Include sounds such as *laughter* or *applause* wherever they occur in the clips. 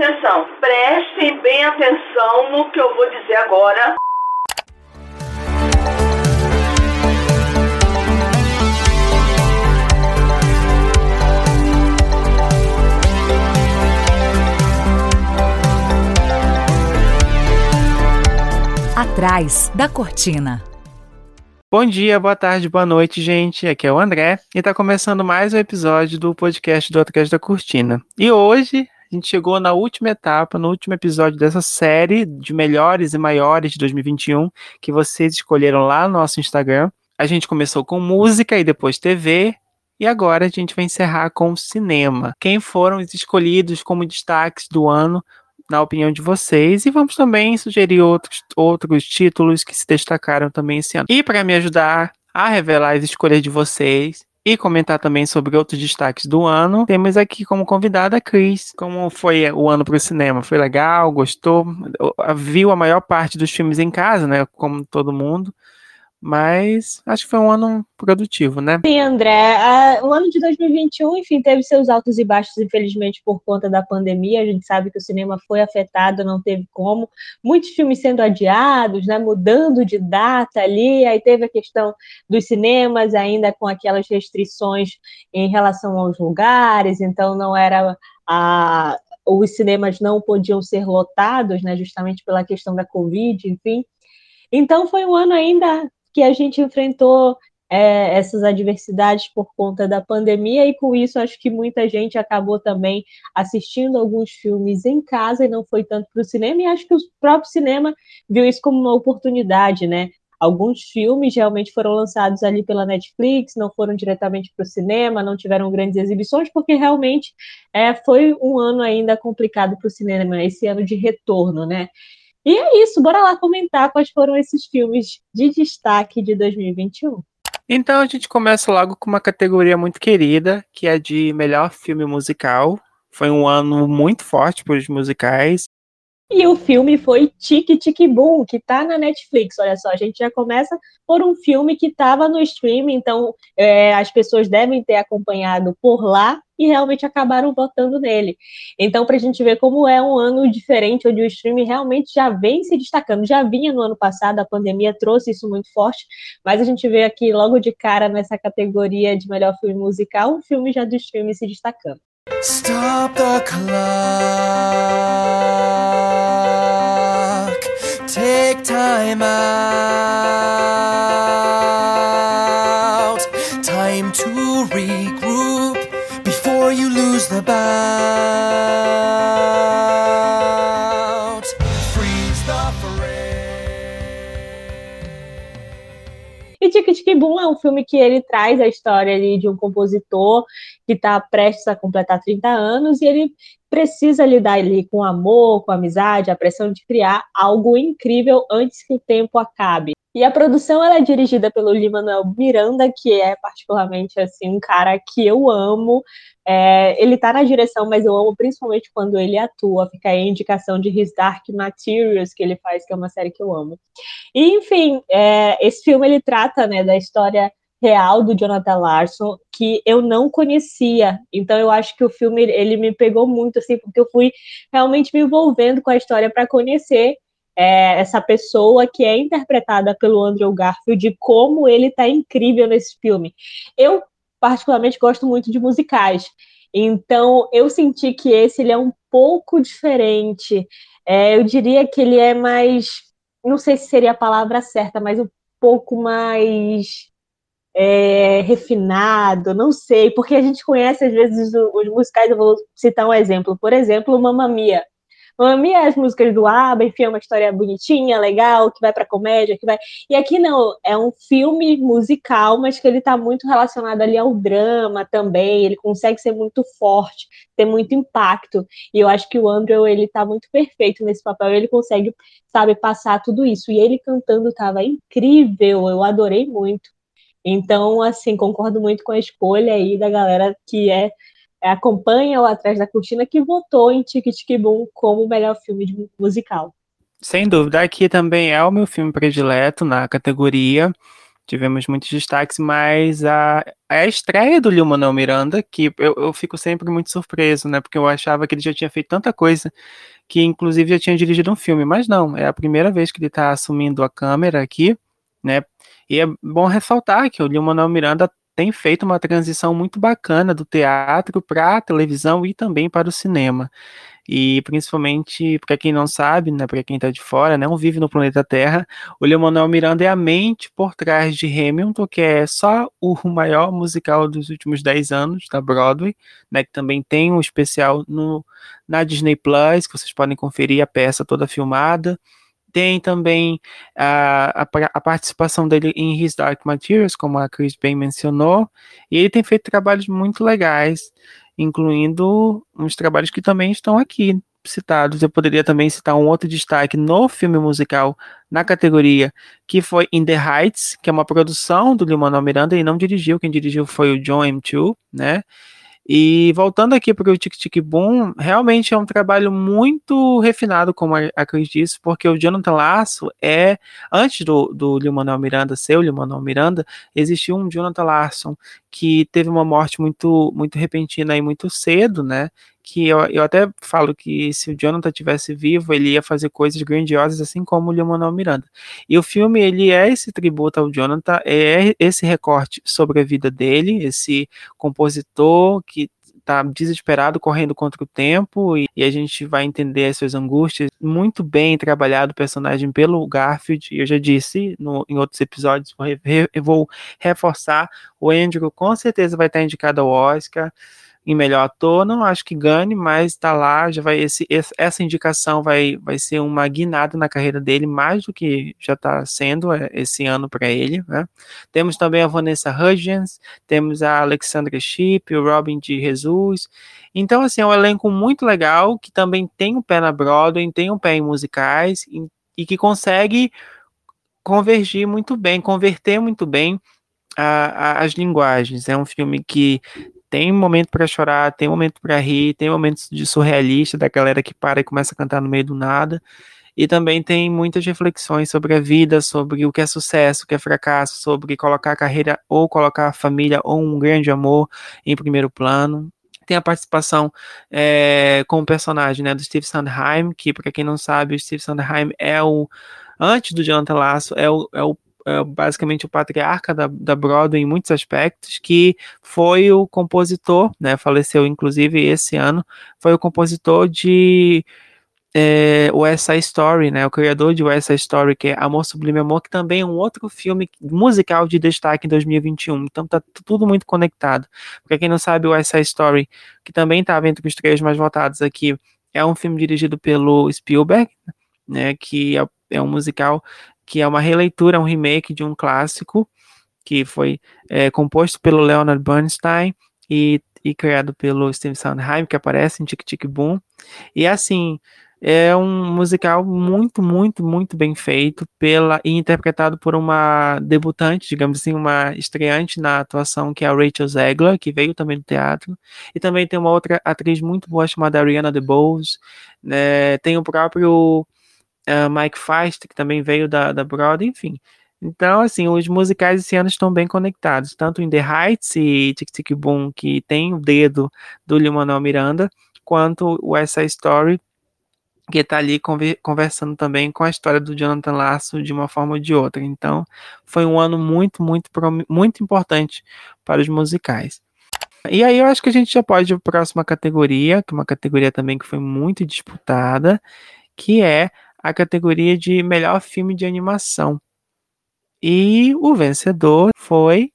Atenção, prestem bem atenção no que eu vou dizer agora. Atrás da cortina. Bom dia, boa tarde, boa noite, gente. Aqui é o André e tá começando mais um episódio do podcast do Atrás da Cortina. E hoje a gente chegou na última etapa, no último episódio dessa série de melhores e maiores de 2021 que vocês escolheram lá no nosso Instagram. A gente começou com música e depois TV. E agora a gente vai encerrar com cinema. Quem foram os escolhidos como destaques do ano, na opinião de vocês? E vamos também sugerir outros, outros títulos que se destacaram também esse ano. E para me ajudar a revelar as escolhas de vocês, e comentar também sobre outros destaques do ano. Temos aqui como convidada a Cris. Como foi o ano para o cinema? Foi legal? Gostou? Viu a maior parte dos filmes em casa, né? Como todo mundo. Mas acho que foi um ano produtivo, né? Sim, André. o ano de 2021, enfim, teve seus altos e baixos, infelizmente, por conta da pandemia. A gente sabe que o cinema foi afetado, não teve como. Muitos filmes sendo adiados, né? Mudando de data ali. Aí teve a questão dos cinemas, ainda com aquelas restrições em relação aos lugares, então não era a. Os cinemas não podiam ser lotados, né? Justamente pela questão da Covid, enfim. Então foi um ano ainda que a gente enfrentou é, essas adversidades por conta da pandemia, e com isso acho que muita gente acabou também assistindo alguns filmes em casa e não foi tanto para o cinema, e acho que o próprio cinema viu isso como uma oportunidade, né? Alguns filmes realmente foram lançados ali pela Netflix, não foram diretamente para o cinema, não tiveram grandes exibições, porque realmente é, foi um ano ainda complicado para o cinema, esse ano de retorno, né? E é isso, bora lá comentar quais foram esses filmes de destaque de 2021. Então a gente começa logo com uma categoria muito querida, que é de melhor filme musical. Foi um ano muito forte para os musicais. E o filme foi Tic Tic Boom, que tá na Netflix. Olha só, a gente já começa por um filme que estava no streaming, então é, as pessoas devem ter acompanhado por lá e realmente acabaram votando nele. Então, para a gente ver como é um ano diferente, onde o streaming realmente já vem se destacando. Já vinha no ano passado, a pandemia trouxe isso muito forte, mas a gente vê aqui logo de cara nessa categoria de melhor filme musical, um filme já do streaming se destacando. Stop the clock. Time out. Tic Tic Boom é um filme que ele traz a história ali de um compositor que está prestes a completar 30 anos e ele precisa lidar ali com amor, com amizade, a pressão de criar algo incrível antes que o tempo acabe. E a produção ela é dirigida pelo Lin-Manuel Miranda, que é particularmente assim um cara que eu amo. É, ele tá na direção, mas eu amo principalmente quando ele atua. Fica aí a indicação de His Dark Materials que ele faz, que é uma série que eu amo. E, enfim, é, esse filme ele trata né, da história real do Jonathan Larson que eu não conhecia. Então eu acho que o filme ele me pegou muito assim, porque eu fui realmente me envolvendo com a história para conhecer é, essa pessoa que é interpretada pelo Andrew Garfield de como ele está incrível nesse filme. Eu particularmente gosto muito de musicais. Então eu senti que esse ele é um pouco diferente. É, eu diria que ele é mais, não sei se seria a palavra certa, mas um pouco mais é, refinado, não sei, porque a gente conhece às vezes os musicais, eu vou citar um exemplo, por exemplo, Mamma Mia. É as músicas do ABBA, enfim, é uma história bonitinha, legal, que vai para comédia, que vai... E aqui não, é um filme musical, mas que ele está muito relacionado ali ao drama também, ele consegue ser muito forte, ter muito impacto, e eu acho que o Andrew, ele está muito perfeito nesse papel, ele consegue, sabe, passar tudo isso, e ele cantando estava incrível, eu adorei muito. Então, assim, concordo muito com a escolha aí da galera que é acompanha o Atrás da Cortina que votou em Tic Tic Boom como o melhor filme de musical. Sem dúvida, aqui também é o meu filme predileto na categoria. tivemos muitos destaques, mas a, a estreia do Lil-Manuel Miranda, que eu, eu fico sempre muito surpreso, né, porque eu achava que ele já tinha feito tanta coisa, que inclusive já tinha dirigido um filme, mas não, é a primeira vez que ele está assumindo a câmera aqui, né, e é bom ressaltar que o Lil-Manuel Miranda tem feito uma transição muito bacana do teatro para a televisão e também para o cinema. E principalmente, para quem não sabe, né, para quem está de fora, não vive no planeta Terra, o Lin-Manuel Miranda é a mente por trás de Hamilton, que é só o maior musical dos últimos 10 anos da Broadway, né, que também tem um especial no, na Disney Plus, que vocês podem conferir a peça toda filmada. Tem também a, a, a, participação dele em His Dark Materials, como a Chris bem mencionou, e ele tem feito trabalhos muito legais incluindo uns trabalhos que também estão aqui citados. Eu poderia também citar um outro destaque no filme musical na categoria, que foi In the Heights, que é uma produção do Lin-Manuel Miranda e não dirigiu, quem dirigiu foi o John M2, né? E voltando aqui para o Tic Tic Boom, realmente é um trabalho muito refinado, como a Cris disse, porque o Jonathan Lasso é, antes do, do Lin-Manuel Miranda ser o Lin-Manuel Miranda, existiu um Jonathan Larson que teve uma morte muito, muito repentina e muito cedo, né? Que eu, eu até falo que se o Jonathan tivesse vivo, ele ia fazer coisas grandiosas, assim como o Lin-Manuel Miranda. E o filme, ele é esse tributo ao Jonathan, é esse recorte sobre a vida dele, esse compositor que tá desesperado, correndo contra o tempo, e, e, a gente vai entender as suas angústias. Muito bem trabalhado o personagem pelo Garfield, e eu já disse no, em outros episódios, vou, re, vou reforçar, o Andrew com certeza vai estar indicado ao Oscar em melhor ator, não acho que ganhe, mas está lá, já vai esse, essa indicação vai, vai ser uma guinada na carreira dele, mais do que já está sendo é, esse ano para ele. Né? Temos também a Vanessa Hudgens, temos a Alexandra Shipp, o Robin de Jesus. Então, assim, é um elenco muito legal, que também tem um pé na Broadway, tem um pé em musicais, e, e que consegue convergir muito bem, converter muito bem as linguagens. É um filme que tem momento para chorar, tem momento para rir, tem momentos de surrealista da galera que para e começa a cantar no meio do nada. E também tem muitas reflexões sobre a vida, sobre o que é sucesso, o que é fracasso, sobre colocar a carreira ou colocar a família ou um grande amor em primeiro plano. Tem a participação é, com o personagem né, do Steve Sondheim, que, para quem não sabe, o Steve Sondheim é o. Antes do Jonathan Lasso, é o, é o basicamente o patriarca da, da Broadway em muitos aspectos, que foi o compositor, né, faleceu inclusive esse ano, foi o compositor de é, West Side Story, né, o criador de West Side Story, que é Amor Sublime Amor, que também é um outro filme musical de destaque em 2021, então tá tudo muito conectado. Para quem não sabe, West Side Story, que também estava entre os três mais votados aqui, é um filme dirigido pelo Spielberg, né, que é, é um musical que é uma releitura, um remake de um clássico que foi é, composto pelo Leonard Bernstein e, e criado pelo Steve Sondheim, que aparece em Tic Tic Boom. E assim, é um musical muito, muito, muito bem feito pela e interpretado por uma debutante, digamos assim, uma estreante na atuação, que é a Rachel Zegler, que veio também do teatro. E também tem uma outra atriz muito boa chamada Ariana DeBose. Né? Tem o próprio uh, Mike Feist, que também veio da, da Broadway, enfim. Então, assim, os musicais esse ano estão bem conectados, tanto em The Heights e Tic Tic Boom, que tem o dedo do Lin-Manuel Miranda, quanto o Side Story, que está ali conversando também com a história do Jonathan Lasso de uma forma ou de outra. Então, foi um ano muito, muito, muito importante para os musicais. E aí eu acho que a gente já pode ir para a próxima categoria, que é uma categoria também que foi muito disputada, que é a categoria de melhor filme de animação. E o vencedor foi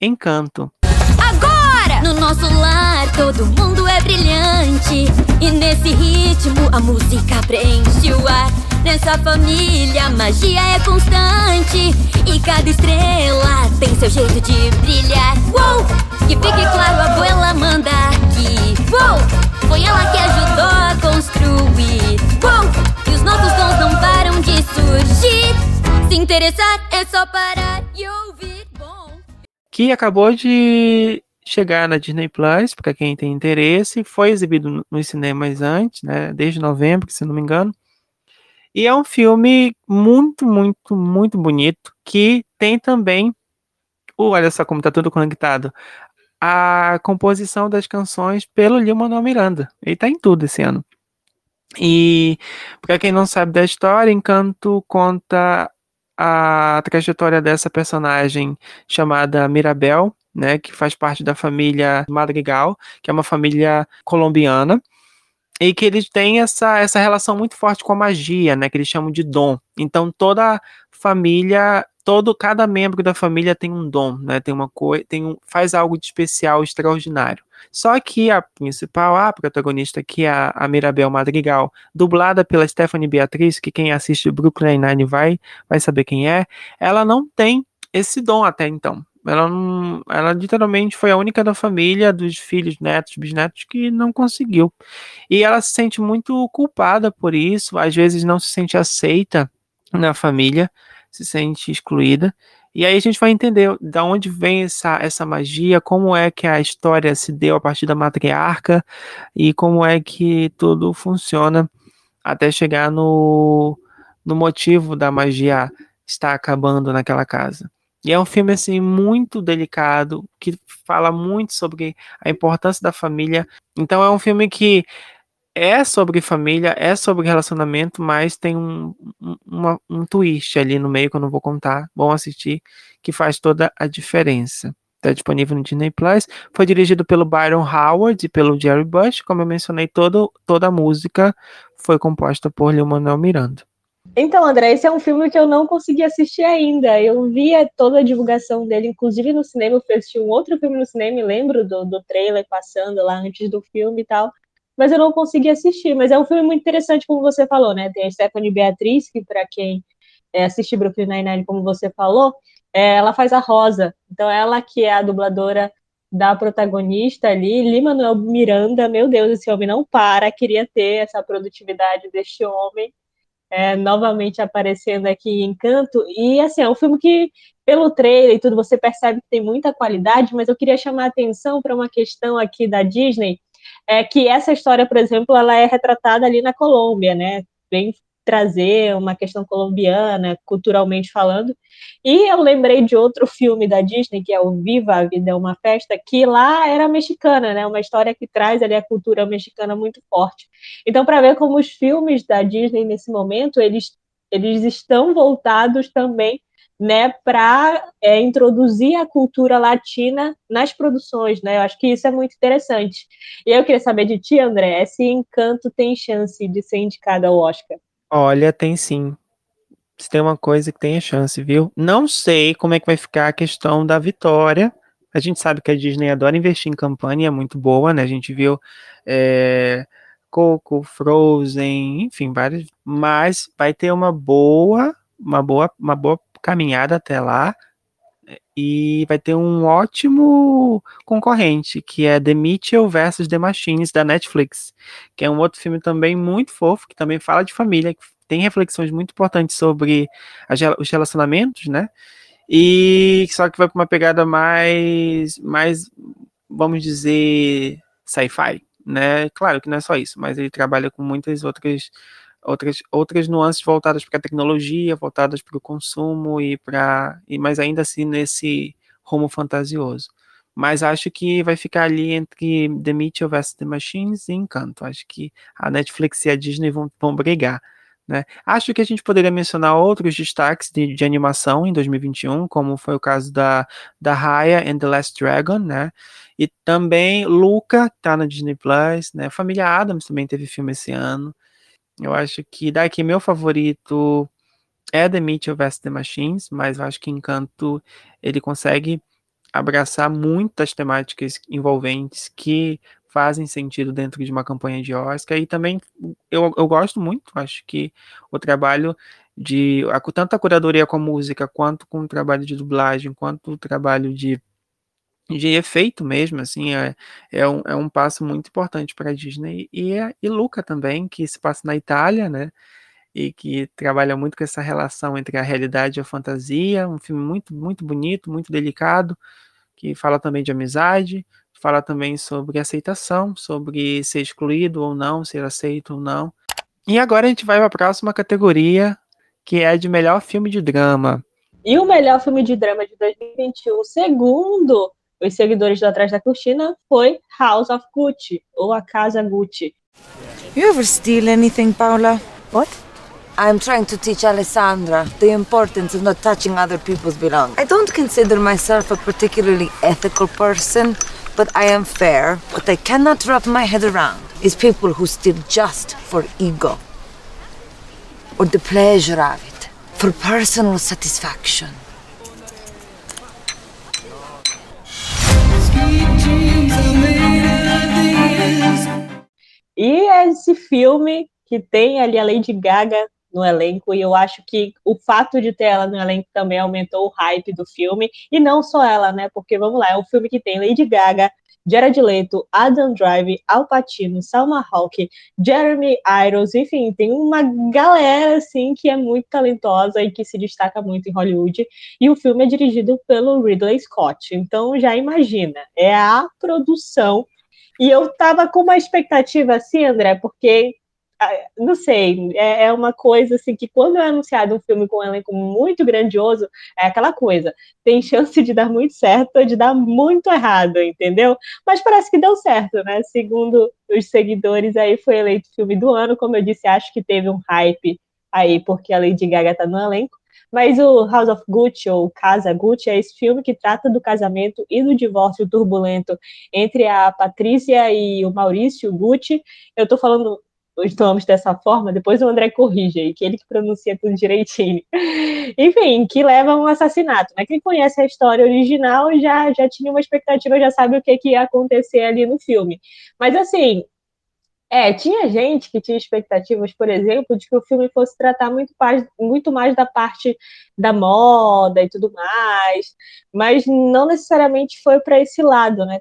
Encanto. Agora! No nosso lar todo mundo é brilhante e nesse ritmo a música preenche o ar. Nessa família a magia é constante e cada estrela tem seu jeito de brilhar. Uou! Que fique interessar é só parar e ouvir. Bom. Que acabou de chegar na Disney Plus, para quem tem interesse, foi exibido nos cinemas antes, né, desde novembro, se não me engano. E é um filme muito, muito, muito bonito, que tem também, olha só como tá tudo conectado, a composição das canções pelo Lin-Manuel Miranda. Ele tá em tudo esse ano. E para quem não sabe da história, Encanto conta a trajetória dessa personagem chamada Mirabel, né, que faz parte da família Madrigal, que é uma família colombiana, e que eles têm essa, essa relação muito forte com a magia, né, que eles chamam de dom. Então toda família todo cada membro da família tem um dom, né? Tem uma coisa, tem um, faz algo de especial, extraordinário. Só que a principal, a protagonista, que é a, Mirabel Madrigal, dublada pela Stephanie Beatriz, que quem assiste Brooklyn Nine vai vai saber quem é, ela não tem esse dom até então. Ela, não, ela literalmente foi a única da família, dos filhos, netos, bisnetos, que não conseguiu. E ela se sente muito culpada por isso, às vezes não se sente aceita na família se sente excluída. E aí a gente vai entender da onde vem essa, essa magia, como é que a história se deu a partir da matriarca e como é que tudo funciona até chegar no, no motivo da magia estar acabando naquela casa. E é um filme assim muito delicado, que fala muito sobre a importância da família. Então é um filme que é sobre família, é sobre relacionamento, mas tem um, uma, um twist ali no meio que eu não vou contar. Bom assistir, que faz toda a diferença. Está disponível no Disney Plus. Foi dirigido pelo Byron Howard e pelo Jerry Bush. Como eu mencionei, todo, toda a música foi composta por Lin-Manuel Miranda. Então, André, esse é um filme que eu não consegui assistir ainda. Eu via toda a divulgação dele, inclusive no cinema. Eu fui assistir um outro filme no cinema e lembro do, do trailer passando lá antes do filme e tal mas eu não consegui assistir. Mas é um filme muito interessante, como você falou, né? Tem a Stephanie Beatriz, que para quem é, assiste Brooklyn Nine-Nine, como você falou, é, ela faz a Rosa. Então, ela que é a dubladora da protagonista ali, Lima-Manuel Miranda, meu Deus, esse homem não para, queria ter essa produtividade deste homem, é, novamente aparecendo aqui em Canto, e assim, é um filme que, pelo trailer e tudo, você percebe que tem muita qualidade, mas eu queria chamar a atenção para uma questão aqui da Disney, é que essa história, por exemplo, ela é retratada ali na Colômbia, né? Vem trazer uma questão colombiana, culturalmente falando. E eu lembrei de outro filme da Disney, que é o Viva a Vida é uma Festa, que lá era mexicana, né? Uma história que traz ali a cultura mexicana muito forte. Então, para ver como os filmes da Disney nesse momento, eles eles estão voltados também né, para é, introduzir a cultura latina nas produções, né? Eu acho que isso é muito interessante. E eu queria saber de ti, André, se Encanto tem chance de ser indicado ao Oscar? Olha, tem sim. Se tem uma coisa que tem a chance, viu? Não sei como é que vai ficar a questão da vitória. A gente sabe que a Disney adora investir em campanha, é muito boa, né? A gente viu é, Coco, Frozen, enfim, vários. Mas vai ter uma boa, uma boa, uma boa caminhada até lá e vai ter um ótimo concorrente, que é The Mitchell vs. The Machines, da Netflix, que é um outro filme também muito fofo, que também fala de família, que tem reflexões muito importantes sobre os relacionamentos, né? E só que vai para uma pegada mais, mais, vamos dizer, sci-fi, né? Claro que não é só isso, mas ele trabalha com muitas outras outras, outras nuances voltadas para a tecnologia, voltadas para o consumo e para. E, mas ainda assim nesse rumo fantasioso. Mas acho que vai ficar ali entre The Mitchell vs. The Machines e Encanto. Acho que a Netflix e a Disney vão, vão brigar. Né? Acho que a gente poderia mencionar outros destaques de, de, animação em 2021, como foi o caso da, da Raya and the Last Dragon, né? E também Luca, tá na Disney Plus, né? Família Adams também teve filme esse ano. Eu acho que daqui meu favorito é The Mitchell vs. The Machines, mas eu acho que Encanto ele consegue abraçar muitas temáticas envolventes que fazem sentido dentro de uma campanha de Oscar e também eu, eu gosto muito, acho que o trabalho de tanto a curadoria com a música, quanto com o trabalho de dublagem, quanto o trabalho de de efeito mesmo, assim, é, é, um, é um passo muito importante para a Disney e, e Luca também, que se passa na Itália, né, e que trabalha muito com essa relação entre a realidade e a fantasia, um filme muito, muito bonito, muito delicado, que fala também de amizade, fala também sobre aceitação, sobre ser excluído ou não, ser aceito ou não, E agora a gente vai para a próxima categoria, que é de melhor filme de drama. E o melhor filme de drama de 2021, segundo os seguidores do Atrás da Cortina, foi House of Gucci, ou A Casa Gucci. You ever steal anything, Paula? What? I'm trying to teach Alessandra the importance of not touching other people's belongings. I don't consider myself a particularly ethical person, but I am fair. What I cannot wrap my head around is people who steal just for ego or the pleasure of it, for personal satisfaction. E esse filme que tem ali a Lady Gaga no elenco, e eu acho que o fato de ter ela no elenco também aumentou o hype do filme, e não só ela, né? Porque vamos lá, é um filme que tem Lady Gaga, Jared Leto, Adam Drive, Al Pacino, Salma Hayek, Jeremy Irons, enfim, tem uma galera assim que é muito talentosa e que se destaca muito em Hollywood. E o filme é dirigido pelo Ridley Scott. Então já imagina, é a produção. E eu tava com uma expectativa assim, André, porque ah, não sei, é, é, uma coisa assim que quando é anunciado um filme com um elenco muito grandioso, é aquela coisa, tem chance de dar muito certo ou de dar muito errado, entendeu? Mas parece que deu certo, né? Segundo os seguidores, aí foi eleito filme do ano, como eu disse, acho que teve um hype aí, porque a Lady Gaga tá no elenco. Mas o House of Gucci, ou Casa Gucci, é esse filme que trata do casamento e do divórcio turbulento entre a Patrícia e o Maurício Gucci. Eu tô falando os nomes dessa forma, depois o André corrige aí, que ele que pronuncia tudo direitinho. *laughs* Enfim, que leva a um assassinato, né? Quem conhece a história original já, já tinha uma expectativa, já sabe o que, que ia acontecer ali no filme. Mas assim, é, tinha gente que tinha expectativas, por exemplo, de que o filme fosse tratar muito mais, muito mais da parte da moda e tudo mais, mas não necessariamente foi para esse lado, né?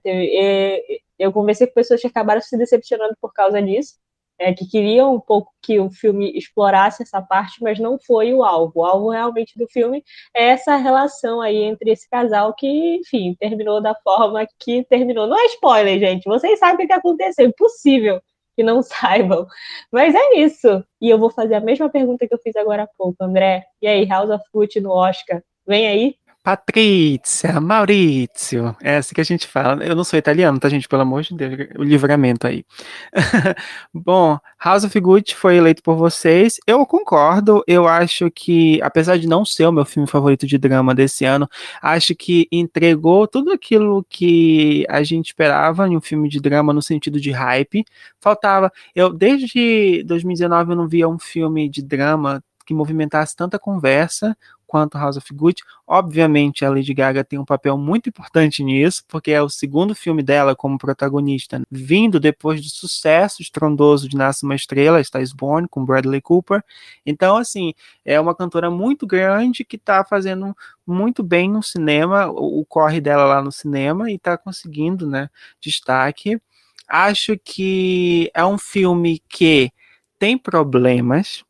Eu conversei com pessoas que acabaram se decepcionando por causa disso é, que queriam um pouco que o filme explorasse essa parte, mas não foi o alvo. O alvo realmente do filme é essa relação aí entre esse casal que, enfim, terminou da forma que terminou. Não é spoiler, gente. Vocês sabem o que aconteceu. Impossível que não *laughs* saibam. Mas é isso. E eu vou fazer a mesma pergunta que eu fiz agora há pouco, André. E aí, House of Gucci no Oscar? Vem aí? Patrícia, Maurício, é assim que a gente fala. Eu não sou italiano, tá, gente? Pelo amor de Deus, o livramento aí. *laughs* Bom, House of Gucci foi eleito por vocês. Eu concordo, eu acho que, apesar de não ser o meu filme favorito de drama desse ano, acho que entregou tudo aquilo que a gente esperava em um filme de drama no sentido de hype. Faltava, eu desde 2019 eu não via um filme de drama que movimentasse tanta conversa quanto House of Gucci. Obviamente, a Lady Gaga tem um papel muito importante nisso, porque é o segundo filme dela como protagonista, vindo depois do sucesso estrondoso de Nasce uma Estrela, Star is Born, com Bradley Cooper. Então, assim, é uma cantora muito grande que está fazendo muito bem no cinema, o corre dela lá no cinema, e está conseguindo, né, destaque. Acho que é um filme que tem problemas,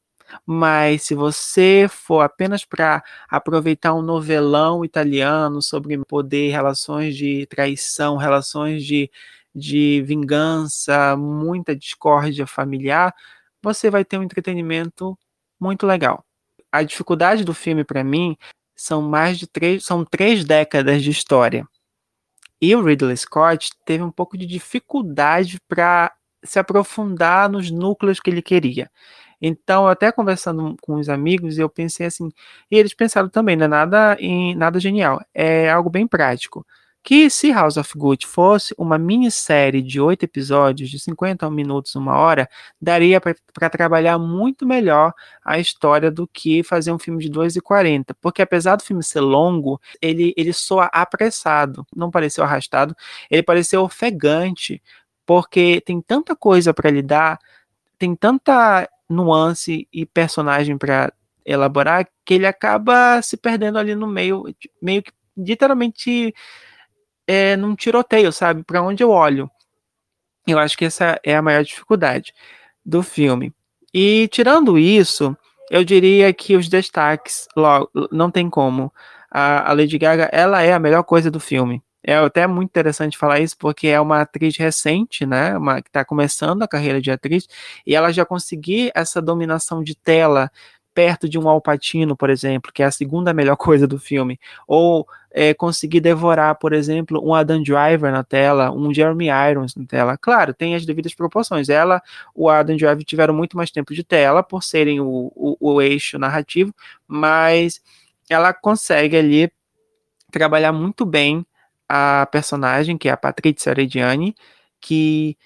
mas se você for apenas para aproveitar um novelão italiano sobre poder, relações de traição, relações de, de vingança, muita discórdia familiar, você vai ter um entretenimento muito legal. A dificuldade do filme para mim são mais de três, são três décadas de história. E o Ridley Scott teve um pouco de dificuldade para se aprofundar nos núcleos que ele queria. Então, até conversando com os amigos, eu pensei assim, e eles pensaram também, não é nada, em, nada genial, é algo bem prático. Que se House of Gucci fosse uma minissérie de oito episódios, de 50 minutos, uma hora, daria para trabalhar muito melhor a história do que fazer um filme de 2 e 40. Porque apesar do filme ser longo, ele, ele soa apressado, não pareceu arrastado, ele pareceu ofegante, porque tem tanta coisa para lidar, tem tanta nuance e personagem para elaborar que ele acaba se perdendo ali no meio, meio que literalmente é, num tiroteio, sabe? Para onde eu olho. Eu acho que essa é a maior dificuldade do filme. E tirando isso, eu diria que os destaques, logo, não tem como. A, a Lady Gaga, ela é a melhor coisa do filme. É até muito interessante falar isso, porque é uma atriz recente, né? Uma, que está começando a carreira de atriz, e ela já conseguir essa dominação de tela perto de um Alpatino, por exemplo, que é a segunda melhor *laughs* coisa do filme, ou é, conseguir devorar, por exemplo, um Adam Driver na tela, um Jeremy Irons na tela. Claro, tem as devidas proporções. Ela, o Adam Driver tiveram muito mais tempo de tela por serem o, o, o eixo narrativo, mas ela consegue ali trabalhar muito bem a personagem, que é a Patrícia Arediani, que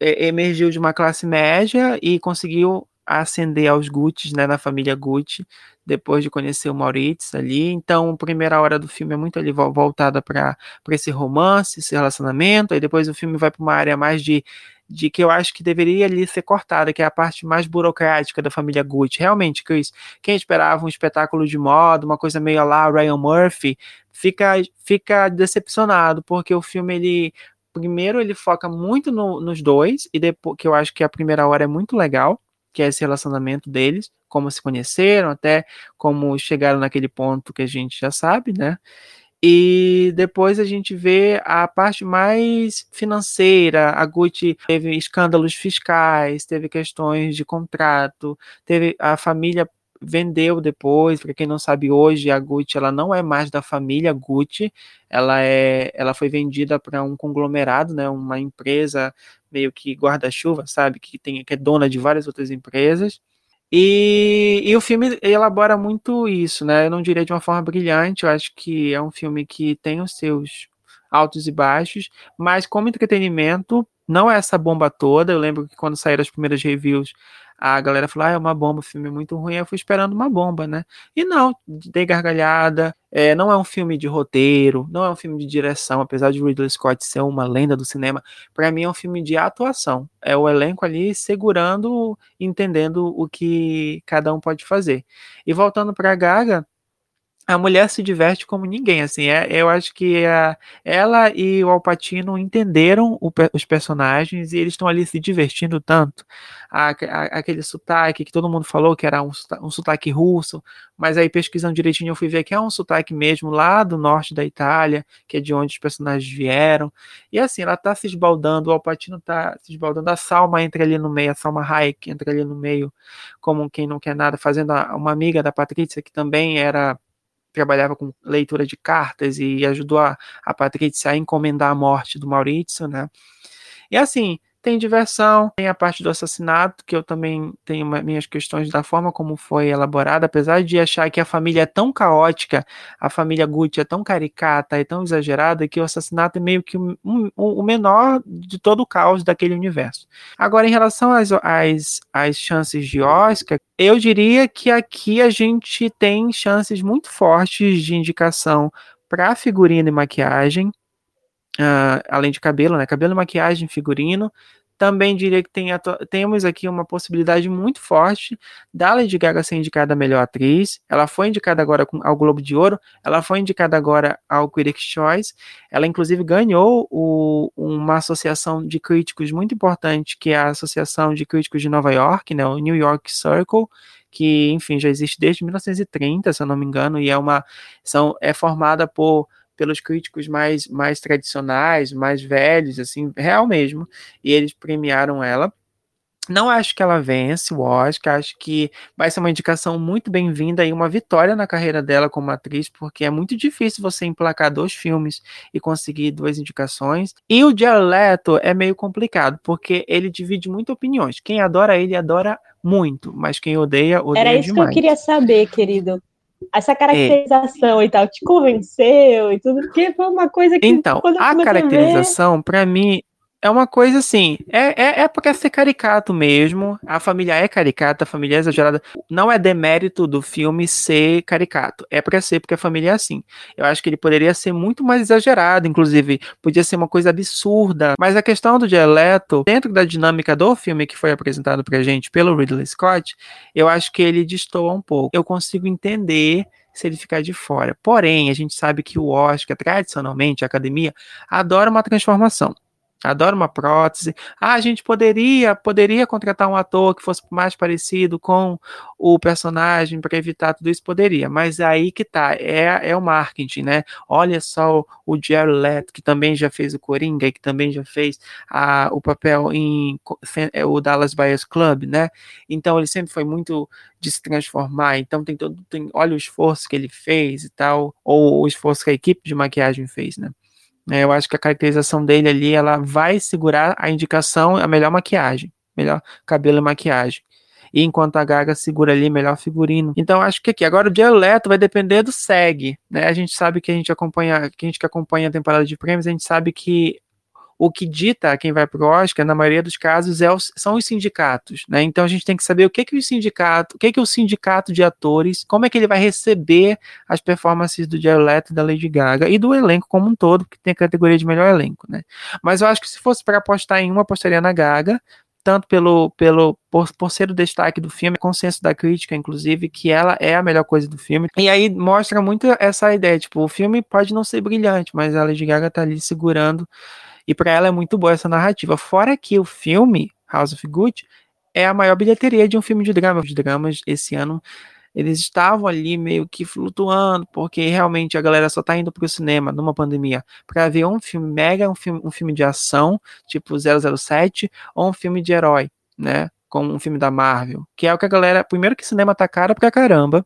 emergiu de uma classe média e conseguiu ascender aos Gucci, né, na família Gucci, depois de conhecer o Maurício ali. Então, a primeira hora do filme é muito ali voltada para esse romance, esse relacionamento, aí depois o filme vai para uma área mais de de que eu acho que deveria ali ser cortada, que é a parte mais burocrática da família Gucci. Realmente, Chris, quem esperava um espetáculo de moda, uma coisa meio lá Ryan Murphy, fica, fica decepcionado, porque o filme ele primeiro ele foca muito no, nos dois e depois que eu acho que a primeira hora é muito legal que é esse relacionamento deles, como se conheceram, até como chegaram naquele ponto que a gente já sabe, né? E depois a gente vê a parte mais financeira. A Gucci teve escândalos fiscais, teve questões de contrato, teve a família vendeu depois, para quem não sabe hoje, a Gucci ela não é mais da família Gucci, ela é, ela foi vendida para um conglomerado, né, uma empresa meio que guarda-chuva, sabe, que tem que é dona de várias outras empresas. E, e, o filme elabora muito isso, né? Eu não diria de uma forma brilhante, eu acho que é um filme que tem os seus altos e baixos, mas como entretenimento, não é essa bomba toda. Eu lembro que quando saíram as primeiras reviews, a galera falou, ah, é uma bomba, o filme é muito ruim, eu fui esperando uma bomba, né? E não, dei gargalhada, é, não é um filme de roteiro, não é um filme de direção, apesar de Ridley Scott ser uma lenda do cinema, para mim é um filme de atuação, é o elenco ali segurando, entendendo o que cada um pode fazer. E voltando para Gaga, a mulher se diverte como ninguém, assim, é, eu acho que a, ela e o Alpatino entenderam o, os personagens e eles estão ali se divertindo tanto. A, a, aquele sotaque que todo mundo falou que era um, um sotaque russo, mas aí pesquisando direitinho eu fui ver que é um sotaque mesmo lá do norte da Itália, que é de onde os personagens vieram. E assim, ela tá se esbaldando, o Alpatino tá se esbaldando, a Salma entra ali no meio, a Salma Hayek entra ali no meio, como quem não quer nada, fazendo a, uma amiga da Patrícia, que também era trabalhava com leitura de cartas e ajudou a, a Patrícia a encomendar a morte do Maurício, né? E assim, tem diversão, tem a parte do assassinato, que eu também tenho minhas questões da forma como foi elaborada, apesar de achar que a família é tão caótica, a família Gucci é tão caricata e tão exagerada, que o assassinato é meio que o um, um, um, menor de todo o caos daquele universo. Agora, em relação às, às, às chances de Oscar, eu diria que aqui a gente tem chances muito fortes de indicação para figurino e maquiagem, Uh, além de cabelo, né? Cabelo, maquiagem, figurino. Também diria que tem temos aqui uma possibilidade muito forte da Lady Gaga ser indicada a melhor atriz. Ela foi indicada agora ao Globo de Ouro, ela foi indicada agora ao Critics' Choice. Ela, inclusive, ganhou o, uma associação de críticos muito importante, que é a Associação de Críticos de Nova York, né? o New York Circle, que, enfim, já existe desde 1930, se eu não me engano, e é uma são, é formada por pelos críticos mais, mais tradicionais, mais velhos, assim, real mesmo, e eles premiaram ela. Não acho que ela vence o Oscar, acho que vai ser uma indicação muito bem-vinda e uma vitória na carreira dela como atriz, porque é muito difícil você emplacar dois filmes e conseguir duas indicações. E o Jared Leto é meio complicado, porque ele divide muito opiniões. Quem adora ele, adora muito, mas quem odeia, odeia Era isso demais. que eu queria saber, querido essa caracterização é. e tal te convenceu e tudo, porque foi uma coisa que. Então, a caracterização, ver... para mim, é uma coisa assim, é, é, é porque é ser caricato mesmo. A família é caricata, a família é exagerada. Não é demérito do filme ser caricato. É pra ser porque a família é assim. Eu acho que ele poderia ser muito mais exagerado, inclusive, podia ser uma coisa absurda. Mas a questão do dialeto, dentro da dinâmica do filme que foi apresentado pra gente pelo Ridley Scott, eu acho que ele destoa um pouco. Eu consigo entender se ele ficar de fora. Porém, a gente sabe que o Oscar, tradicionalmente, a academia, adora uma transformação. Adoro uma prótese. Ah, a gente poderia, poderia contratar um ator que fosse mais parecido com o personagem para evitar tudo isso, poderia. Mas aí que tá, é, é o marketing, né? Olha só o, o Jared Leto, que também já fez o Coringa e que também já fez a, o papel em é, o Dallas Buyers Club, né? Então ele sempre foi muito de se transformar. Então tem todo, tem, olha o esforço que ele fez e tal, ou o esforço que a equipe de maquiagem fez, né? É, eu acho que a caracterização dele ali, ela vai segurar a indicação, a melhor maquiagem, melhor cabelo e maquiagem. E enquanto a Gaga segura ali melhor figurino. Então acho que aqui agora o Jared Leto vai depender do SEG, né? A gente sabe que a gente acompanha, que a gente que acompanha a temporada de prêmios, a gente sabe que o que dita quem vai para o Oscar, na maioria dos casos, é os, são os sindicatos, né? Então a gente tem que saber o que que o sindicato, o que que o sindicato de atores, como é que ele vai receber as performances do Jared Leto da Lady Gaga e do elenco como um todo, que tem a categoria de melhor elenco, né? Mas eu acho que se fosse para apostar em uma, apostaria na Gaga, tanto pelo, pelo por, por ser o destaque do filme, consenso da crítica, inclusive, que ela é a melhor coisa do filme. E aí mostra muito essa ideia, tipo, o filme pode não ser brilhante, mas a Lady Gaga tá ali segurando e para ela é muito boa essa narrativa. Fora que o filme, House of Gucci, é a maior bilheteria de um filme de drama. Os dramas esse ano eles estavam ali meio que flutuando, porque realmente a galera só tá indo pro cinema numa pandemia para ver um filme mega, um filme, um filme de ação, tipo 007, ou um filme de herói, né? Como um filme da Marvel, que é o que a galera, primeiro que cinema tá caro pra caramba,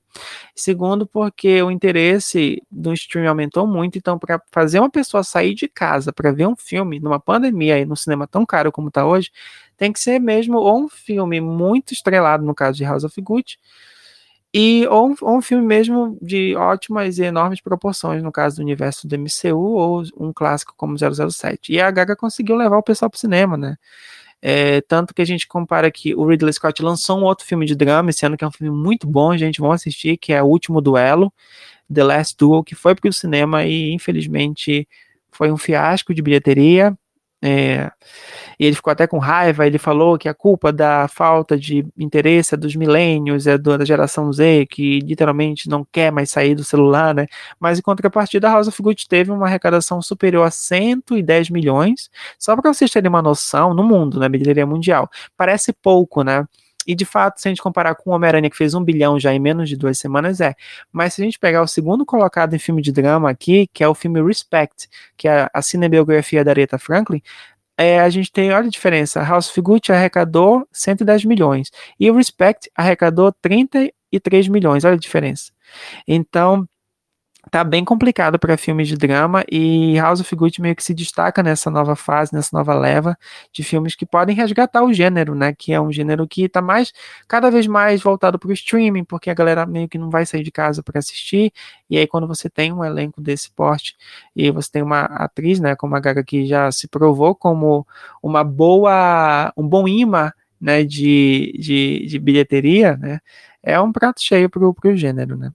segundo porque o interesse do streaming aumentou muito, então para fazer uma pessoa sair de casa para ver um filme numa pandemia e no cinema tão caro como tá hoje, tem que ser mesmo ou um filme muito estrelado, no caso de House of Gucci, e ou um, ou um, filme mesmo de ótimas e enormes proporções, no caso do universo do MCU, ou um clássico como 007. E a Gaga conseguiu levar o pessoal pro cinema, né? É, tanto que a gente compara que o Ridley Scott lançou um outro filme de drama esse ano, que é um filme muito bom, gente, vão assistir, que é O Último Duelo, The Last Duel, que foi para o cinema e infelizmente foi um fiasco de bilheteria. É, e ele ficou até com raiva, ele falou que a culpa da falta de interesse é dos milênios, é da geração Z, que literalmente não quer mais sair do celular, né? Mas em contrapartida, a House of Gucci teve uma arrecadação superior a 110 milhões, só para vocês terem uma noção, no mundo, na né, bilheteria mundial. Parece pouco, né? E de fato, se a gente comparar com o Homem-Aranha, que fez um bilhão já em menos de duas semanas, é. Mas se a gente pegar o segundo colocado em filme de drama aqui, que é o filme Respect, que é a cinebiografia da Aretha Franklin, é, a gente tem, olha a diferença, House of Gucci arrecadou 110 milhões e o Respect arrecadou 33 milhões, olha a diferença. Então, tá bem complicado para filmes de drama e House of Gucci meio que se destaca nessa nova fase, nessa nova leva de filmes que podem resgatar o gênero, né? Que é um gênero que tá mais cada vez mais voltado para o streaming, porque a galera meio que não vai sair de casa para assistir. E aí quando você tem um elenco desse porte e você tem uma atriz, né, como a Gaga que já se provou como uma boa, um bom imã, né, de, de, de bilheteria, né? É um prato cheio pro, pro gênero, né?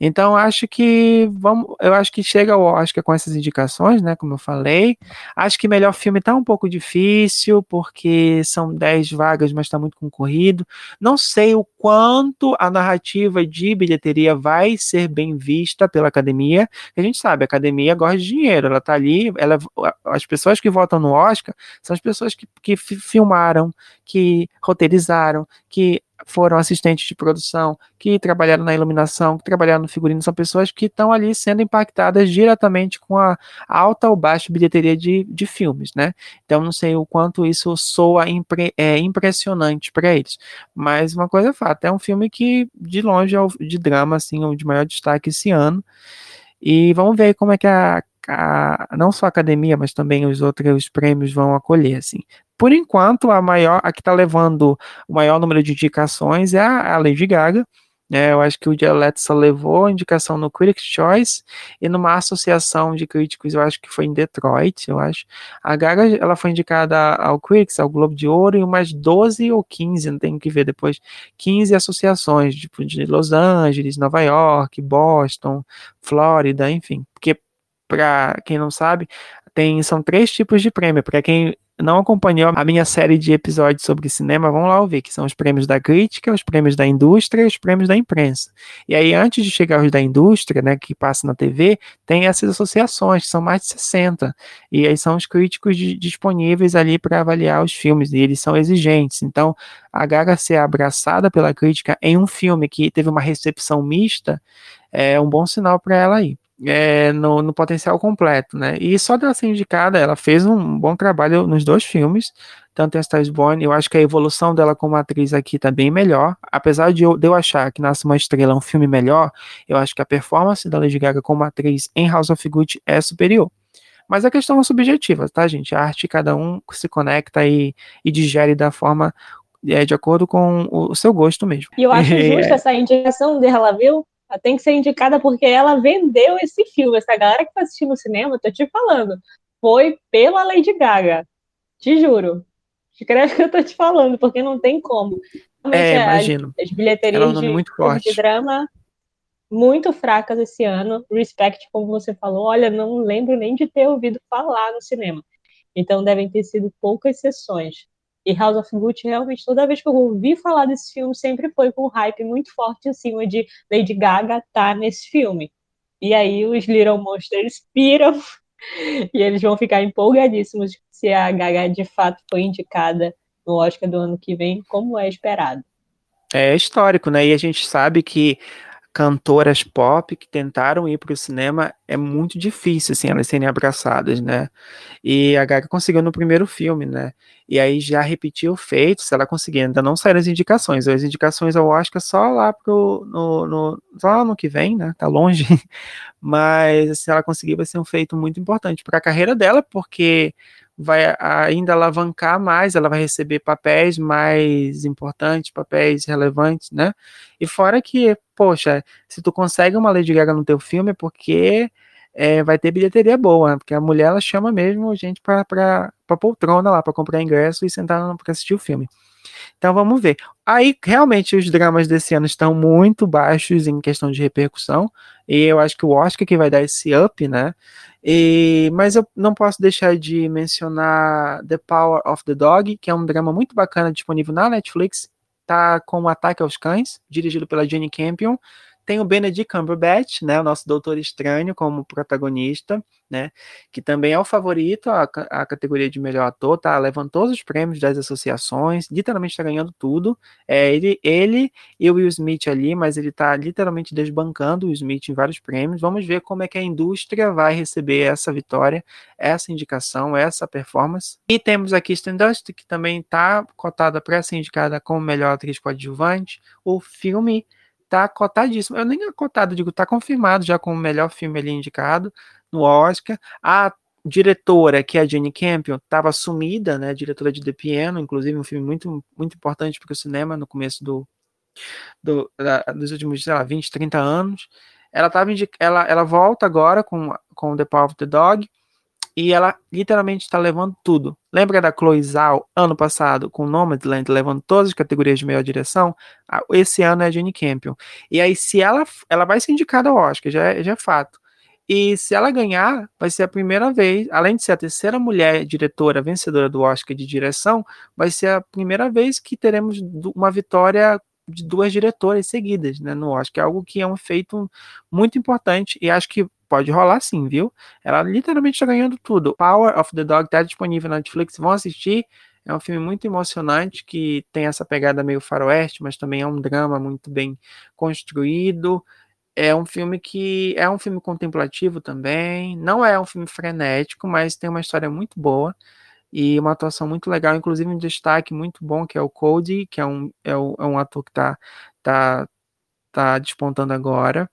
Então acho que vamos, eu acho que chega ao Oscar com essas indicações, né? Como eu falei. Acho que melhor filme tá um pouco difícil, porque são 10 vagas, mas está muito concorrido. Não sei o quanto a narrativa de bilheteria vai ser bem vista pela academia. A gente sabe, a academia gosta de dinheiro, ela tá ali, ela, as pessoas que votam no Oscar são as pessoas que, que filmaram, que roteirizaram, que foram assistentes de produção, que trabalharam na iluminação, que trabalharam no figurino, são pessoas que estão ali sendo impactadas diretamente com a alta ou baixa bilheteria de, de filmes, né? Então não sei o quanto isso soa impre, é, impressionante para eles. Mas uma coisa é fato, é um filme que de longe é o de drama, assim, o de maior destaque esse ano. E vamos ver como é que a, a, não só a academia, mas também os outros prêmios vão acolher, assim. Por enquanto, a maior, a que está levando o maior número de indicações é a, a Lady Gaga. É, eu acho que o só levou a indicação no Critics' Choice e numa associação de críticos, eu acho que foi em Detroit, eu acho. A Gaga, ela foi indicada ao Critics, ao Globo de Ouro, e umas 12 ou 15, não tenho que ver depois, 15 associações, tipo de Los Angeles, Nova York, Boston, Flórida, enfim. Porque, para quem não sabe, tem, são três tipos de prêmio. Para quem não acompanhou a minha série de episódios sobre cinema, vão lá ouvir, que são os prêmios da crítica, os prêmios da indústria e os prêmios da imprensa. E aí, antes de chegar os da indústria, né, que passa na TV, tem essas associações, que são mais de 60. E aí são os críticos de, disponíveis ali para avaliar os filmes, e eles são exigentes. Então, a Gaga ser abraçada pela crítica em um filme que teve uma recepção mista é um bom sinal para ela aí é, no, no, potencial completo, né? E só dela ser indicada, ela fez um bom trabalho nos dois filmes, tanto em Star Born, eu acho que a evolução dela como atriz aqui tá bem melhor, apesar de eu, de eu achar que Nasce Uma Estrela é um filme melhor, eu acho que a performance da Lady Gaga como atriz em House of Gucci é superior. Mas a questão é subjetiva, tá, gente? A arte, cada um se conecta e, e digere da forma é, de acordo com o, o seu gosto mesmo. E eu acho *laughs* justa essa indicação dela, viu? Ela tem que ser indicada porque ela vendeu esse filme. Essa galera que tá assistindo no cinema, tô te falando, foi pela Lady Gaga. Te juro. Escreve que eu tô te falando, porque não tem como. é, imagino. As, as bilheterias é um de, muito forte. de drama muito fracas esse ano. Respect, como você falou, olha, não lembro nem de ter ouvido falar no cinema. Então devem ter sido poucas sessões. E House of Gucci, realmente, toda vez que eu ouvi falar desse filme, sempre foi com um hype muito forte em cima de Lady Gaga estar tá nesse filme. E aí os Little Monsters piram *laughs* e eles vão ficar empolgadíssimos se a Gaga de fato foi indicada no Oscar do ano que vem, como é esperado. É histórico, né? E a gente sabe que cantoras pop que tentaram ir para o cinema é muito difícil assim elas serem abraçadas, né? E a Gaga conseguiu no primeiro filme, né? E aí já repetiu o feito, se ela conseguir, ainda não saíram as indicações. As indicações que é só lá pro no, no só no que vem, né? Tá longe. *laughs* Mas se ela conseguir vai ser um feito muito importante para a carreira dela, porque vai ainda alavancar mais, ela vai receber papéis mais importantes, papéis relevantes, né? E fora que, poxa, se tu consegue uma Lady Gaga no teu filme é porque é, vai ter bilheteria boa, porque a mulher ela chama mesmo gente para para poltrona lá, para comprar ingresso e sentar para assistir o filme. Então vamos ver. Aí realmente os dramas desse ano estão muito baixos em questão de repercussão, e eu acho que o Oscar que vai dar esse up, né? E, mas eu não posso deixar de mencionar The Power of the Dog, que é um drama muito bacana disponível na Netflix. Tá com o Ataque aos Cães, dirigido pela Jenny Campion. Tem o Benedict Cumberbatch, né, o nosso Doutor Estranho, como protagonista, né, que também é o favorito à, categoria de melhor ator, tá? Levando todos os prêmios das associações, literalmente está ganhando tudo. É ele, ele e o Will Smith ali, mas ele está literalmente desbancando o Smith em vários prêmios. Vamos ver como é que a indústria vai receber essa vitória, essa indicação, essa performance. E temos aqui Kristen Dust, que também está cotada para ser indicada como melhor atriz coadjuvante. O filme tá cotadíssimo. Eu nem é cotado, digo, tá confirmado já como o melhor filme ali indicado no Oscar. A diretora, que é a Jenny Campion, estava sumida, né? Diretora de The Piano, inclusive um filme muito, muito importante para o cinema no começo do, do da, dos últimos, sei lá, 20, 30 anos. Ela tava ela, ela volta agora com, com The Power of the Dog e ela literalmente está levando tudo. Lembra da Chloe Zhao, ano passado, com Nomadland, levando todas as categorias de melhor direção? Esse ano é a Jenny Campion. E aí, se ela, ela vai ser indicada ao Oscar, já é, já é fato. E se ela ganhar, vai ser a primeira vez, além de ser a terceira mulher diretora vencedora do Oscar de direção, vai ser a primeira vez que teremos uma vitória de duas diretoras seguidas né, no Oscar, é algo que é um feito muito importante e acho que pode rolar sim, viu? Ela literalmente está ganhando tudo. Power of the Dog está disponível na Netflix, vão assistir. É um filme muito emocionante que tem essa pegada meio faroeste, mas também é um drama muito bem construído. É um filme que é um filme contemplativo também. Não é um filme frenético, mas tem uma história muito boa e uma atuação muito legal, inclusive um destaque muito bom que é o Cody, que é um, é, é um ator que está tá, tá despontando agora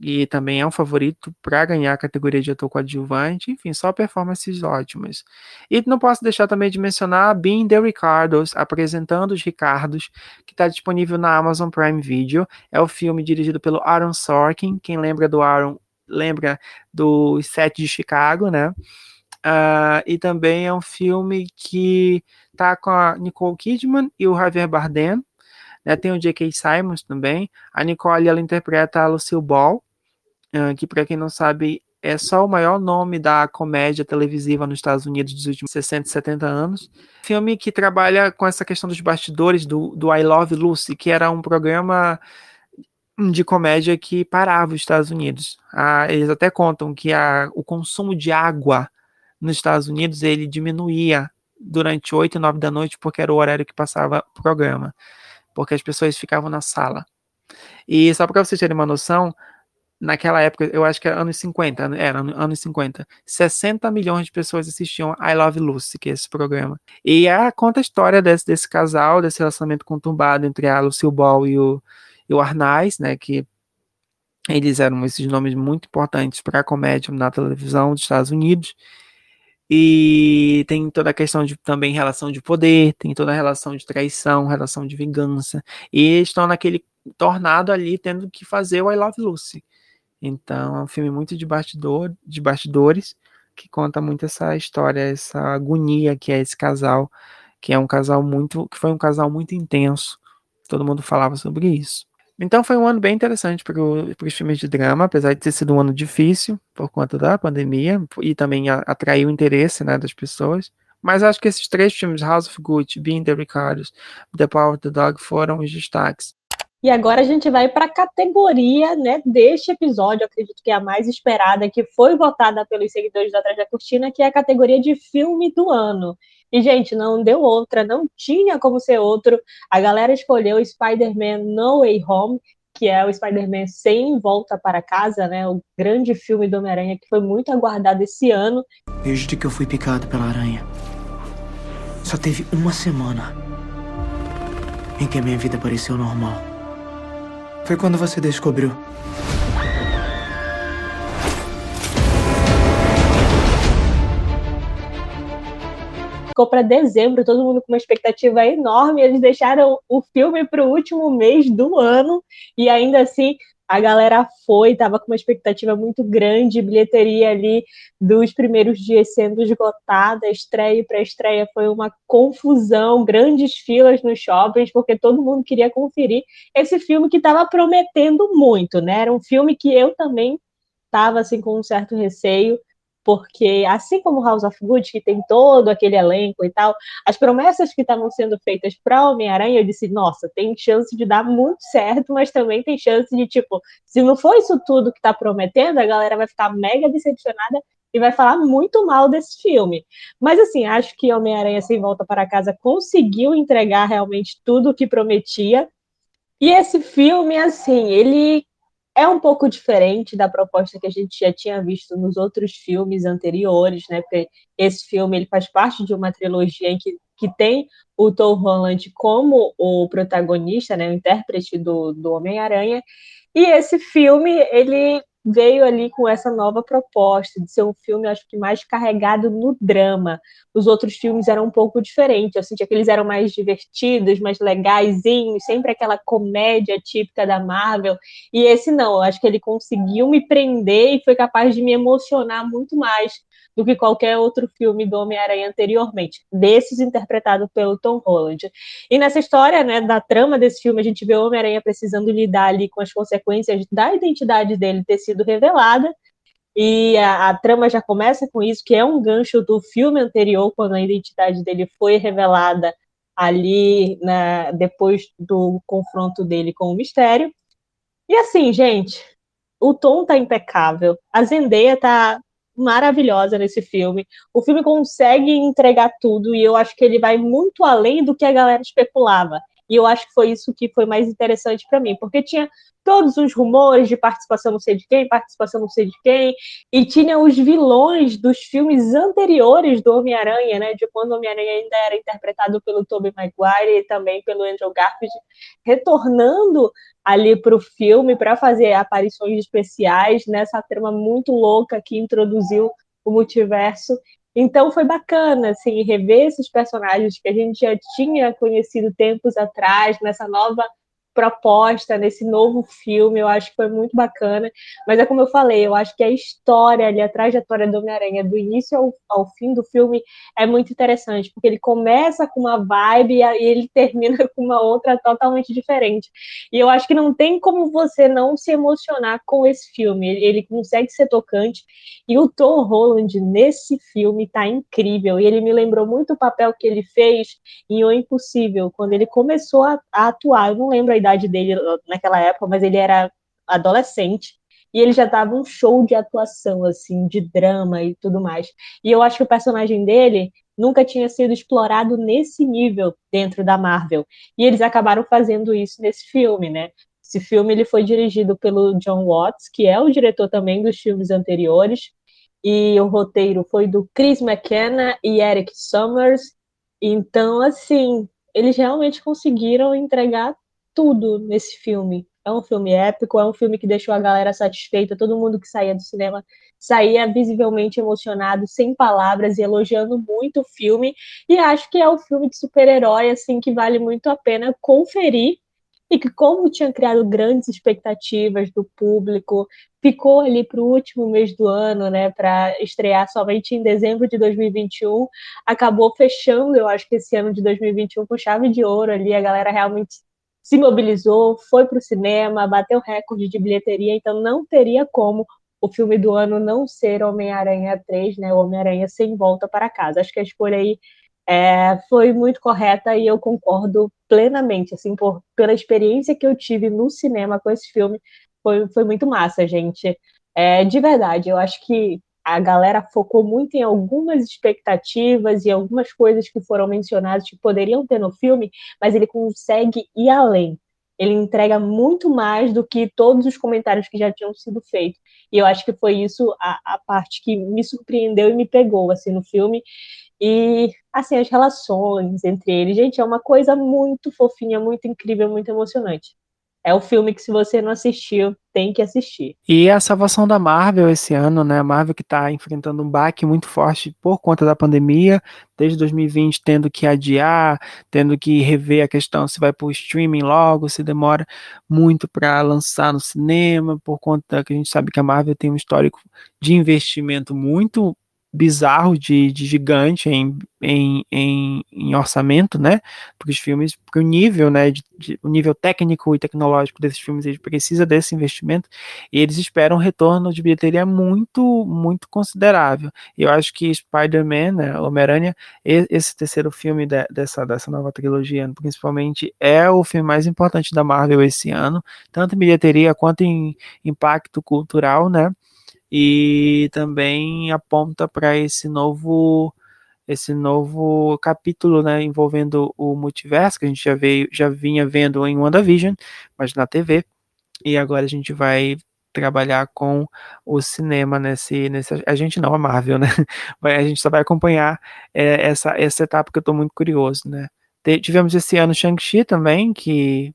e também é um favorito para ganhar a categoria de ator coadjuvante, enfim, só performances ótimas. E não posso deixar também de mencionar Being the Ricardos, apresentando os Ricardos, que está disponível na Amazon Prime Video. É o filme dirigido pelo Aaron Sorkin, quem lembra do Aaron, lembra do Set de Chicago, né? Uh, e também é um filme que tá com a Nicole Kidman e o Javier Bardem, né? Tem o J.K. Simons também. A Nicole ela interpreta a Lucille Ball, que para quem não sabe é só o maior nome da comédia televisiva nos Estados Unidos dos últimos 60, 70 anos. Filme que trabalha com essa questão dos bastidores do, do I Love Lucy, que era um programa de comédia que parava os Estados Unidos. Ah, eles até contam que a, o consumo de água nos Estados Unidos ele diminuía durante 8 e 9 da noite, porque era o horário que passava o programa, porque as pessoas ficavam na sala. E só para vocês terem uma noção, naquela época, eu acho que era anos 50, era anos 50, 60 milhões de pessoas assistiam I Love Lucy, que é esse programa. E a, conta a história desse, desse casal, desse relacionamento conturbado entre a Lucille Ball e o, e o Arnaz, né, que eles eram esses nomes muito importantes para a comédia na televisão dos Estados Unidos. E tem toda a questão de também relação de poder, tem toda a relação de traição, relação de vingança. E estão naquele tornado ali tendo que fazer o I Love Lucy. Então é um filme muito de bastidor, de bastidores, que conta muito essa história, essa agonia que é esse casal, que é um casal muito, que foi um casal muito intenso. Todo mundo falava sobre isso. Então foi um ano bem interessante para os filmes de drama, apesar de ter sido um ano difícil por conta da pandemia e também atraiu o interesse né, das pessoas. Mas acho que esses três filmes, House of Gucci, Being the Ricardos, The Power of the Dog, foram os destaques. E agora a gente vai para a categoria né, deste episódio, acredito que é a mais esperada, que foi votada pelos seguidores da Atrás da Cortina, que é a categoria de filme do ano. E, gente, não deu outra, não tinha como ser outro. A galera escolheu Spider-Man No Way Home, que é o Spider-Man Sem Volta para Casa, né? O grande filme do Homem-Aranha que foi muito aguardado esse ano. Desde que eu fui picado pela aranha, só teve uma semana em que a minha vida pareceu normal. Foi quando você descobriu ficou para dezembro, todo mundo com uma expectativa enorme. Eles deixaram o filme para o último mês do ano e ainda assim a galera foi, estava com uma expectativa muito grande, bilheteria ali dos primeiros dias sendo esgotada, estreia para estreia foi uma confusão, grandes filas nos shoppings, porque todo mundo queria conferir esse filme que estava prometendo muito, né? Era um filme que eu também estava assim com um certo receio, porque assim como House of Gucci, que tem todo aquele elenco e tal, as promessas que estavam sendo feitas para Homem-Aranha, eu disse, nossa, tem chance de dar muito certo, mas também tem chance de, tipo, se não for isso tudo que está prometendo, a galera vai ficar mega decepcionada e vai falar muito mal desse filme. Mas assim, acho que Homem-Aranha Sem Volta para Casa conseguiu entregar realmente tudo o que prometia. E esse filme, assim, ele é um pouco diferente da proposta que a gente já tinha visto nos outros filmes anteriores, né? Porque esse filme ele faz parte de uma trilogia em que, que tem o Tom Holland como o protagonista, né? O intérprete do, do Homem-Aranha. E esse filme ele veio ali com essa nova proposta de ser um filme, acho que mais carregado no drama. Os outros filmes eram um pouco diferentes. Eu sentia que eles eram mais divertidos, mais legaisinhos, sempre aquela comédia típica da Marvel. E esse não, eu acho que ele conseguiu me prender e foi capaz de me emocionar muito mais do que qualquer outro filme do Homem-Aranha anteriormente, desses interpretado pelo Tom Holland. E nessa história, né, da trama desse filme, a gente vê o Homem-Aranha precisando lidar ali com as consequências da identidade dele ter sido revelada, e a, a, trama já começa com isso, que é um gancho do filme anterior, quando a identidade dele foi revelada ali né, depois do confronto dele com o mistério. E assim, gente, o tom tá impecável, a Zendaya tá maravilhosa nesse filme. O filme consegue entregar tudo e eu acho que ele vai muito além do que a galera especulava. E eu acho que foi isso que foi mais interessante para mim, porque tinha todos os rumores de participação não sei de quem, participação não sei de quem, e tinha os vilões dos filmes anteriores do Homem-Aranha, né, de quando o Homem-Aranha ainda era interpretado pelo Tobey Maguire e também pelo Andrew Garfield, retornando ali para o filme para fazer aparições especiais nessa trama muito louca que introduziu o multiverso. Então foi bacana assim rever esses personagens que a gente já tinha conhecido tempos atrás nessa nova proposta nesse novo filme, eu acho que foi muito bacana. Mas é como eu falei, eu acho que a história ali, a trajetória do Homem-Aranha, do início ao, ao, fim do filme, é muito interessante, porque ele começa com uma vibe e ele *laughs* termina com uma outra totalmente diferente. E eu acho que não tem como você não se emocionar com esse filme. Ele, ele consegue ser tocante. E o Tom Holland nesse filme tá incrível. E ele me lembrou muito o papel que ele fez em O Impossível, quando ele começou a, a atuar. Eu não lembro a idade idade dele naquela época, mas ele era adolescente e ele já dava um show de atuação, assim, de drama e tudo mais. E eu acho que o personagem dele nunca tinha sido explorado nesse nível dentro da Marvel. E eles acabaram fazendo isso nesse filme, né? Esse filme ele foi dirigido pelo John Watts, que é o diretor também dos filmes anteriores, e o roteiro foi do Chris McKenna e Eric Summers. Então, assim, eles realmente conseguiram entregar tudo nesse filme. É um filme épico, é um filme que deixou a galera satisfeita, todo mundo que saía do cinema saía visivelmente emocionado, sem palavras e elogiando muito o filme. E acho que é um filme de super-herói assim que vale muito a pena conferir e que como tinha criado grandes expectativas do público, ficou ali para o último mês do ano, né, para estrear somente em dezembro de 2021, acabou fechando, eu acho que esse ano de 2021 com chave de ouro ali, a galera realmente se mobilizou, foi para o cinema, bateu recorde de bilheteria, então não teria como o filme do ano não ser Homem-Aranha 3, né? Homem-Aranha sem volta para casa. Acho que a escolha aí é, foi muito correta e eu concordo plenamente, assim, por, pela experiência que eu tive no cinema com esse filme, foi, foi muito massa, gente. É, de verdade, eu acho que a galera focou muito em algumas expectativas e algumas coisas que foram mencionadas que poderiam ter no filme, mas ele consegue ir além. Ele entrega muito mais do que todos os comentários que já tinham sido feitos. E eu acho que foi isso a, a parte que me surpreendeu e me pegou assim no filme. E assim as relações entre eles, gente, é uma coisa muito fofinha, muito incrível, muito emocionante é o filme que, se você não assistiu, tem que assistir. E a salvação da Marvel esse ano, né? A Marvel que está enfrentando um baque muito forte por conta da pandemia, desde 2020 tendo que adiar, tendo que rever a questão se vai para o streaming logo, se demora muito para lançar no cinema, por conta que a gente sabe que a Marvel tem um histórico de investimento muito bizarro de, de gigante em, em, em, em, orçamento, né? Porque os filmes, porque o nível, né, de, de, o nível técnico e tecnológico desses filmes, ele precisa desse investimento e eles esperam um retorno de bilheteria muito, muito considerável. Eu acho que Spider-Man, né, Homem-Aranha, esse terceiro filme de, dessa, dessa nova trilogia, principalmente, é o filme mais importante da Marvel esse ano, tanto em bilheteria quanto em impacto cultural, né? E também aponta para esse novo esse novo capítulo, né, envolvendo o multiverso que a gente já veio, já vinha vendo em WandaVision, mas na TV. E agora a gente vai trabalhar com o cinema nesse, nesse a gente não, a Marvel, né? *laughs* A gente só vai acompanhar é, essa, essa etapa que eu estou muito curioso, né? Tivemos esse ano Shang-Chi também, que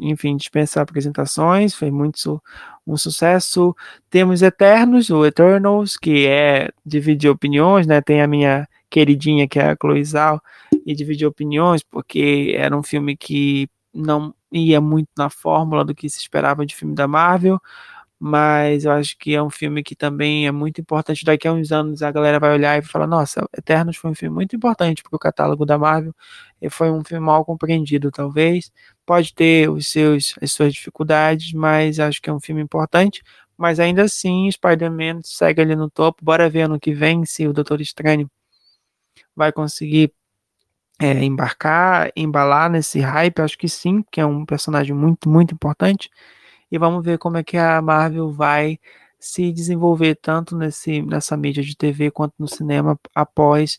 enfim, dispensar apresentações, foi muito um sucesso. Temos Eternos, o Eternals, que é dividir opiniões, né? Tem a minha queridinha, que é a Chloe e dividir opiniões, porque era um filme que não ia muito na fórmula do que se esperava de filme da Marvel, mas eu acho que é um filme que também é muito importante. Daqui a uns anos a galera vai olhar e falar: Nossa, Eternos foi um filme muito importante para o catálogo da Marvel. E foi um filme mal compreendido, talvez. Pode ter os seus, as suas dificuldades, mas acho que é um filme importante. Mas ainda assim, Spider-Man segue ali no topo. Bora ver ano que vem se o Doutor Estranho vai conseguir é, embarcar, embalar nesse hype. Acho que sim, que é um personagem muito, muito importante e vamos ver como é que a Marvel vai se desenvolver tanto nesse, nessa mídia de TV quanto no cinema após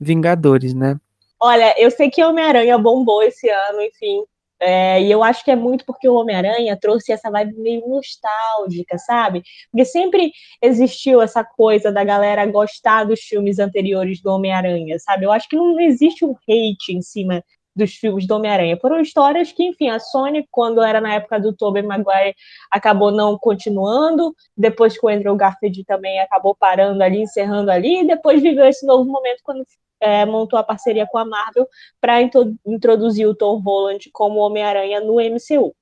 Vingadores, né? Olha, eu sei que Homem-Aranha bombou esse ano, enfim. É, e eu acho que é muito porque o Homem-Aranha trouxe essa vibe meio nostálgica, sabe? Porque sempre existiu essa coisa da galera gostar dos filmes anteriores do Homem-Aranha, sabe? Eu acho que não existe um hate em cima dos filmes do Homem-Aranha. Foram histórias que, enfim, a Sony, quando era na época do Tobey Maguire, acabou não continuando, depois que o Andrew Garfield também acabou parando ali, encerrando ali, e depois viveu esse novo momento quando é, montou a parceria com a Marvel para introduzir o Tom Holland como Homem-Aranha no MCU.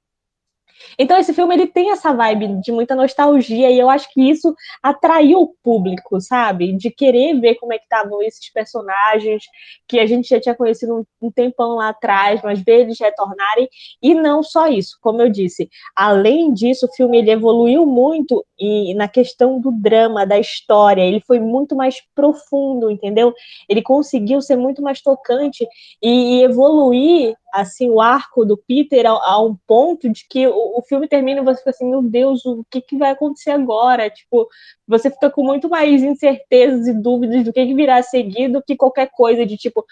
Então esse filme ele tem essa vibe de muita nostalgia e eu acho que isso atraiu o público, sabe? De querer ver como é que estavam esses personagens que a gente já tinha conhecido um, tempão lá atrás, mas ver eles retornarem e não só isso, como eu disse. Além disso, o filme ele evoluiu muito e na questão do drama, da história, ele foi muito mais profundo, entendeu? Ele conseguiu ser muito mais tocante e, e evoluir assim o arco do Peter a, a um ponto de que o, o, filme termina e você fica assim, meu Deus, o que, que vai acontecer agora? Tipo, você fica com muito mais incertezas e dúvidas do que, que virá a seguir do que qualquer coisa de tipo,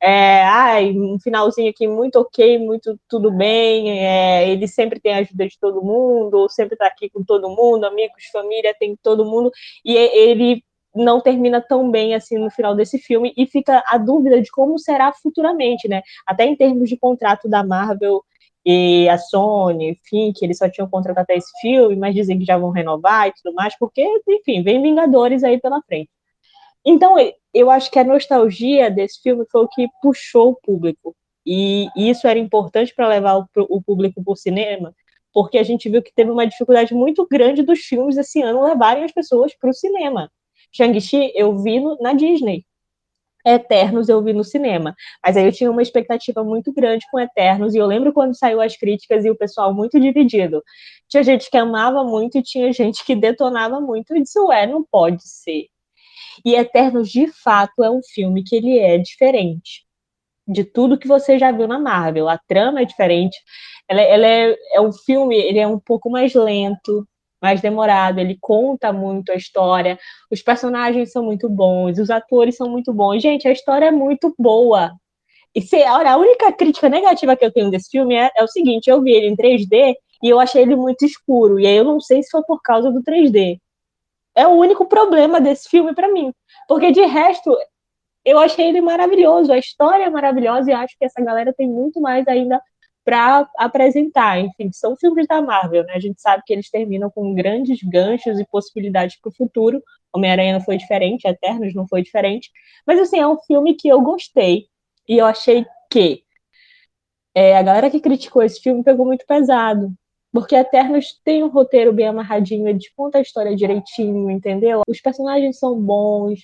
é, ai, um finalzinho aqui muito ok, muito tudo bem, é, ele sempre tem a ajuda de todo mundo, sempre tá aqui com todo mundo, amigos, família, tem todo mundo, e ele não termina tão bem assim no final desse filme e fica a dúvida de como será futuramente, né? Até em termos de contrato da Marvel e a Sony, enfim, que eles só tinham contrato até esse filme, mas dizem que já vão renovar e tudo mais, porque, enfim, vem Vingadores aí pela frente. Então, eu acho que a nostalgia desse filme foi o que puxou o público. E isso era importante para levar o, o público para o cinema, porque a gente viu que teve uma dificuldade muito grande dos filmes esse ano levarem as pessoas para o cinema. Shang-Chi eu vi no, na Disney. Eternos eu vi no cinema. Mas aí eu tinha uma expectativa muito grande com Eternos, e eu lembro quando saiu as críticas e o pessoal muito dividido. Tinha gente que amava muito e tinha gente que detonava muito e disse, ué, não pode ser. E Eternos, de fato, é um filme que ele é diferente de tudo que você já viu na Marvel. A trama é diferente. Ela, ela é, é um filme, ele é um pouco mais lento, mais demorado, ele conta muito a história, os personagens são muito bons, os atores são muito bons. Gente, a história é muito boa. E se, olha, a única crítica negativa que eu tenho desse filme é, é o seguinte: eu vi ele em 3D e eu achei ele muito escuro. E aí eu não sei se foi por causa do 3D. É o único problema desse filme para mim. Porque de resto, eu achei ele maravilhoso, a história é maravilhosa e acho que essa galera tem muito mais ainda para apresentar. Enfim, são filmes da Marvel, né? A gente sabe que eles terminam com grandes ganchos e possibilidades para o futuro. Homem-Aranha não foi diferente, Eternos não foi diferente. Mas, assim, é um filme que eu gostei. E eu achei que é, a galera que criticou esse filme pegou muito pesado. Porque Eternos tem um roteiro bem amarradinho, ele conta a história direitinho, entendeu? Os personagens são bons.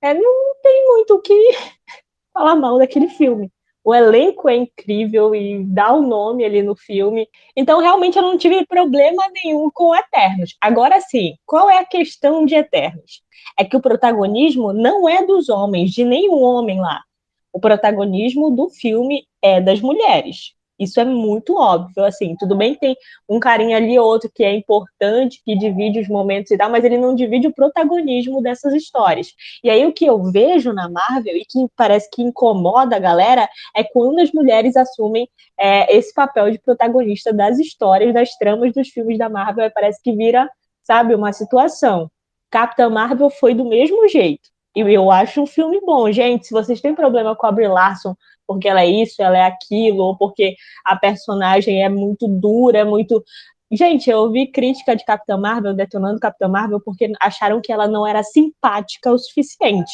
É, não tem muito o que *laughs* falar mal daquele filme o elenco é incrível e dá o um nome ali no filme. Então, realmente, eu não tive problema nenhum com Eternos. Agora sim, qual é a questão de Eternos? É que o protagonismo não é dos homens, de nenhum homem lá. O protagonismo do filme é das mulheres. Isso é muito óbvio, assim, tudo bem que tem um carinha ali ou outro que é importante, que divide os momentos e tal, mas ele não divide o protagonismo dessas histórias. E aí o que eu vejo na Marvel e que parece que incomoda a galera é quando as mulheres assumem é, esse papel de protagonista das histórias, das tramas dos filmes da Marvel, parece que vira, sabe, uma situação. Capitã Marvel foi do mesmo jeito. E eu acho um filme bom, gente. Se vocês têm problema com a Brie Larson porque ela é isso, ela é aquilo, ou porque a personagem é muito dura, é muito. Gente, eu ouvi crítica de Capitã Marvel detonando Capitã Marvel porque acharam que ela não era simpática o suficiente.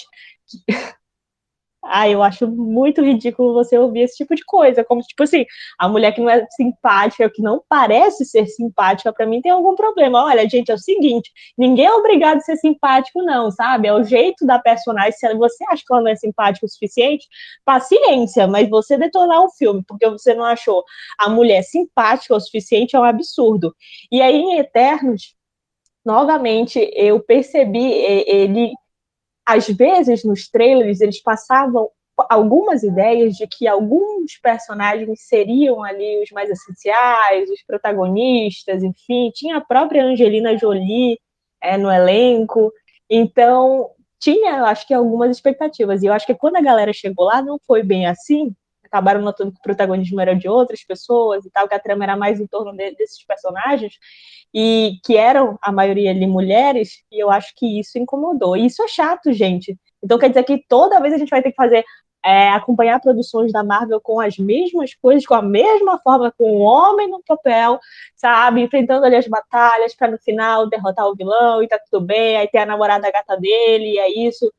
Ah, eu acho muito ridículo você ouvir esse tipo de coisa, como tipo assim, a mulher que não é simpática, que não parece ser simpática, para mim tem algum problema. Olha, gente, é o seguinte, ninguém é obrigado a ser simpático não, sabe? É o jeito da personagem, se você acha que ela não é simpática o suficiente, paciência, mas você detonar o filme porque você não achou a mulher simpática o suficiente é um absurdo. E aí em Eternos, novamente eu percebi ele às vezes nos trailers eles passavam algumas ideias de que alguns personagens seriam ali os mais essenciais, os protagonistas, enfim, tinha a própria Angelina Jolie é, no elenco, então tinha, acho que algumas expectativas, e eu acho que quando a galera chegou lá não foi bem assim, acabaram notando que o protagonismo era de outras pessoas e tal, que a trama era mais em torno de, desses personagens, e que eram a maioria ali mulheres, e eu acho que isso incomodou. E isso é chato, gente. Então quer dizer que toda vez a gente vai ter que fazer é, acompanhar produções da Marvel com as mesmas coisas, com a mesma forma, com o homem no papel, sabe? Enfrentando ali as batalhas para no final derrotar o vilão e tá tudo bem, aí tem a namorada gata dele, e é isso.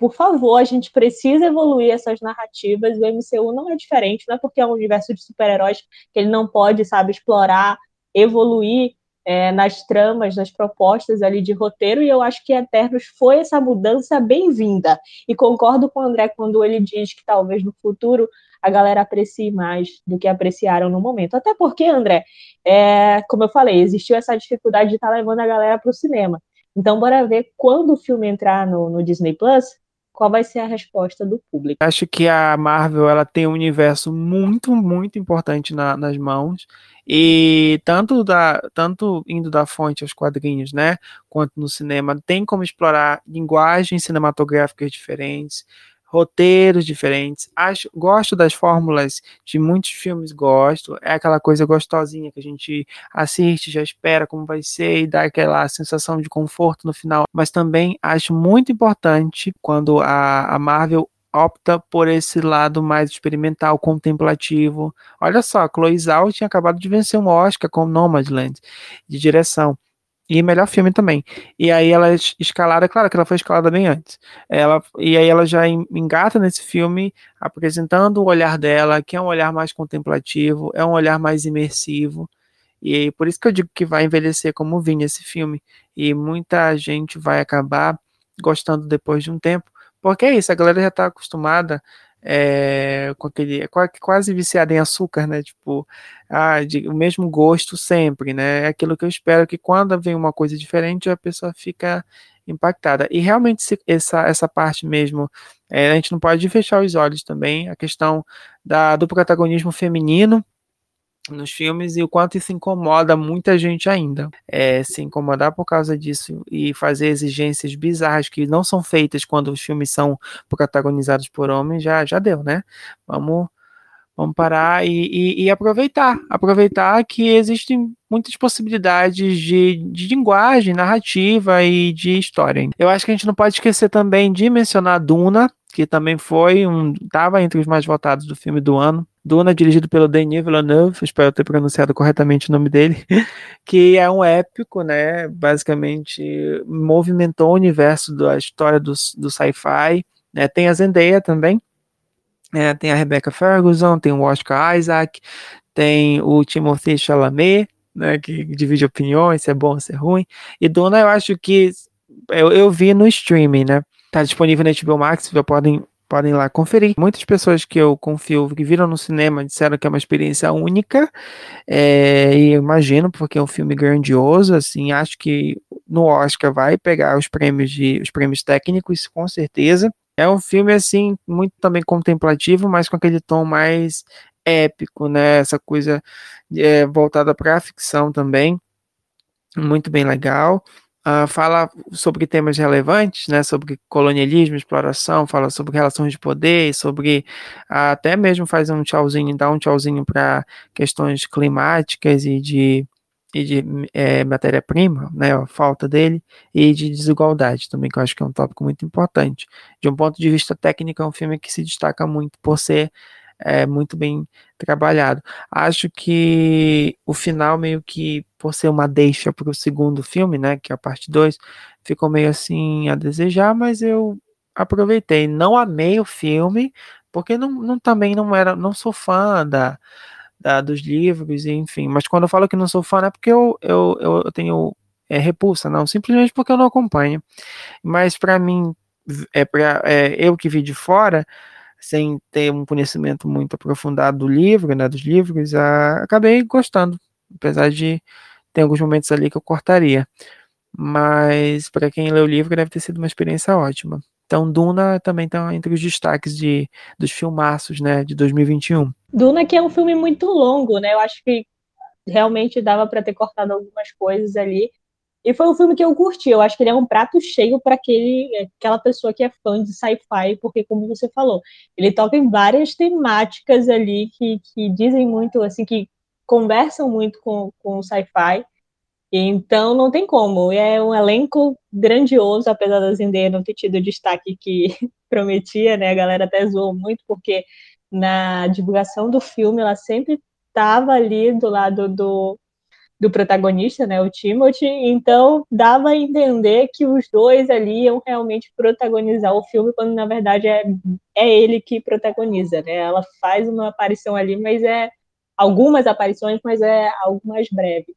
Por favor, a gente precisa evoluir essas narrativas. O MCU não é diferente, não é porque é um universo de super-heróis que ele não pode, sabe, explorar, evoluir é, nas tramas, nas propostas ali de roteiro, e eu acho que Eternos foi essa mudança bem-vinda. E concordo com o André quando ele diz que talvez no futuro a galera aprecie mais do que apreciaram no momento. Até porque, André, é, como eu falei, existiu essa dificuldade de estar tá levando a galera para o cinema. Então, bora ver quando o filme entrar no, no Disney Plus, qual vai ser a resposta do público. Acho que a Marvel ela tem um universo muito, muito importante na, nas mãos e tanto, da, tanto indo da fonte aos quadrinhos, né, quanto no cinema, tem como explorar linguagens cinematográficas diferentes, roteiros diferentes. Acho, gosto das fórmulas de muitos filmes, gosto. É aquela coisa gostosinha que a gente assiste, já espera como vai ser e dá aquela sensação de conforto no final. Mas também acho muito importante quando a, a Marvel opta por esse lado mais experimental, contemplativo. Olha só, Chloe Zhao tinha acabado de vencer um Oscar com Nomadland, de direção. E melhor filme também. E aí ela é escalada, claro que ela foi escalada bem antes. Ela, e aí ela já engata nesse filme, apresentando o olhar dela, que é um olhar mais contemplativo, é um olhar mais imersivo. E por isso que eu digo que vai envelhecer como vinha esse filme. E muita gente vai acabar gostando depois de um tempo, porque é isso, a galera já está acostumada é, com aquele. quase viciada em açúcar, né? Tipo, ah, de, o mesmo gosto sempre, né? É aquilo que eu espero que quando vem uma coisa diferente, a pessoa fica impactada. E realmente se, essa, essa parte mesmo, é, a gente não pode fechar os olhos também, a questão da, do protagonismo feminino nos filmes e o quanto isso incomoda muita gente ainda. É, se incomodar por causa disso e fazer exigências bizarras que não são feitas quando os filmes são protagonizados por homens, já, já deu, né? Vamos, vamos parar e, e, e aproveitar. Aproveitar que existem muitas possibilidades de, de linguagem, narrativa e de história. Eu acho que a gente não pode esquecer também de mencionar Duna, que também foi um. estava entre os mais votados do filme do ano. Duna, dirigido pelo Denis Villeneuve, espero ter pronunciado corretamente o nome dele, *laughs* que é um épico, né? Basicamente movimentou o universo da história do, do sci-fi. Né? Tem a Zendaya também, é, tem a Rebecca Ferguson, tem o Oscar Isaac, tem o Timothy Chalamet, né? Que divide opiniões, se é bom se é ruim. E Duna, eu acho que eu, eu vi no streaming, né? Tá disponível na HBO Max, já podem podem lá conferir. Muitas pessoas que eu confio que viram no cinema disseram que é uma experiência única, é, e imagino, porque é um filme grandioso, assim, acho que no Oscar vai pegar os prêmios de os prêmios técnicos, com certeza. É um filme, assim, muito também contemplativo, mas com aquele tom mais épico, né? Essa coisa é, voltada para a ficção também. Muito bem legal. Uh, fala sobre temas relevantes, né, sobre colonialismo, exploração, fala sobre relações de poder, sobre uh, até mesmo faz um tchauzinho, dá um tchauzinho para questões climáticas e de, e de é, matéria-prima, né, a falta dele, e de desigualdade também, que eu acho que é um tópico muito importante. De um ponto de vista técnico, é um filme que se destaca muito por ser é, muito bem trabalhado. Acho que o final, meio que, por ser uma deixa para o segundo filme, né, que é a parte 2, ficou meio assim a desejar, mas eu aproveitei. Não amei o filme, porque não, não também não era, não sou fã da, da, dos livros, enfim. Mas quando eu falo que não sou fã, é porque eu, eu, eu tenho é, repulsa, não, simplesmente porque eu não acompanho. Mas para mim, é para é, eu que vi de fora, sem ter um conhecimento muito aprofundado do livro, né, dos livros, a, acabei gostando, apesar de ter alguns momentos ali que eu cortaria. Mas para quem lê o livro deve ter sido uma experiência ótima. Então Duna também está entre os destaques de, dos filmaços, né, de 2021. Duna que é um filme muito longo, né? Eu acho que realmente dava para ter cortado algumas coisas ali. E foi um filme que eu curti. Eu acho que ele é um prato cheio para aquela pessoa que é fã de sci-fi, porque, como você falou, ele toca em várias temáticas ali que, que dizem muito, assim, que conversam muito com, com o sci-fi. Então, não tem como. É um elenco grandioso, apesar da Zendaya não ter tido o destaque que, *laughs* prometia, né? A galera até zoou muito, porque na divulgação do filme ela sempre estava ali do lado do, do protagonista, né, o Timothy, então dava a entender que os dois ali iam realmente protagonizar o filme, quando na verdade é, é ele que protagoniza, né, ela faz uma aparição ali, mas é algumas aparições, mas é algo mais breve.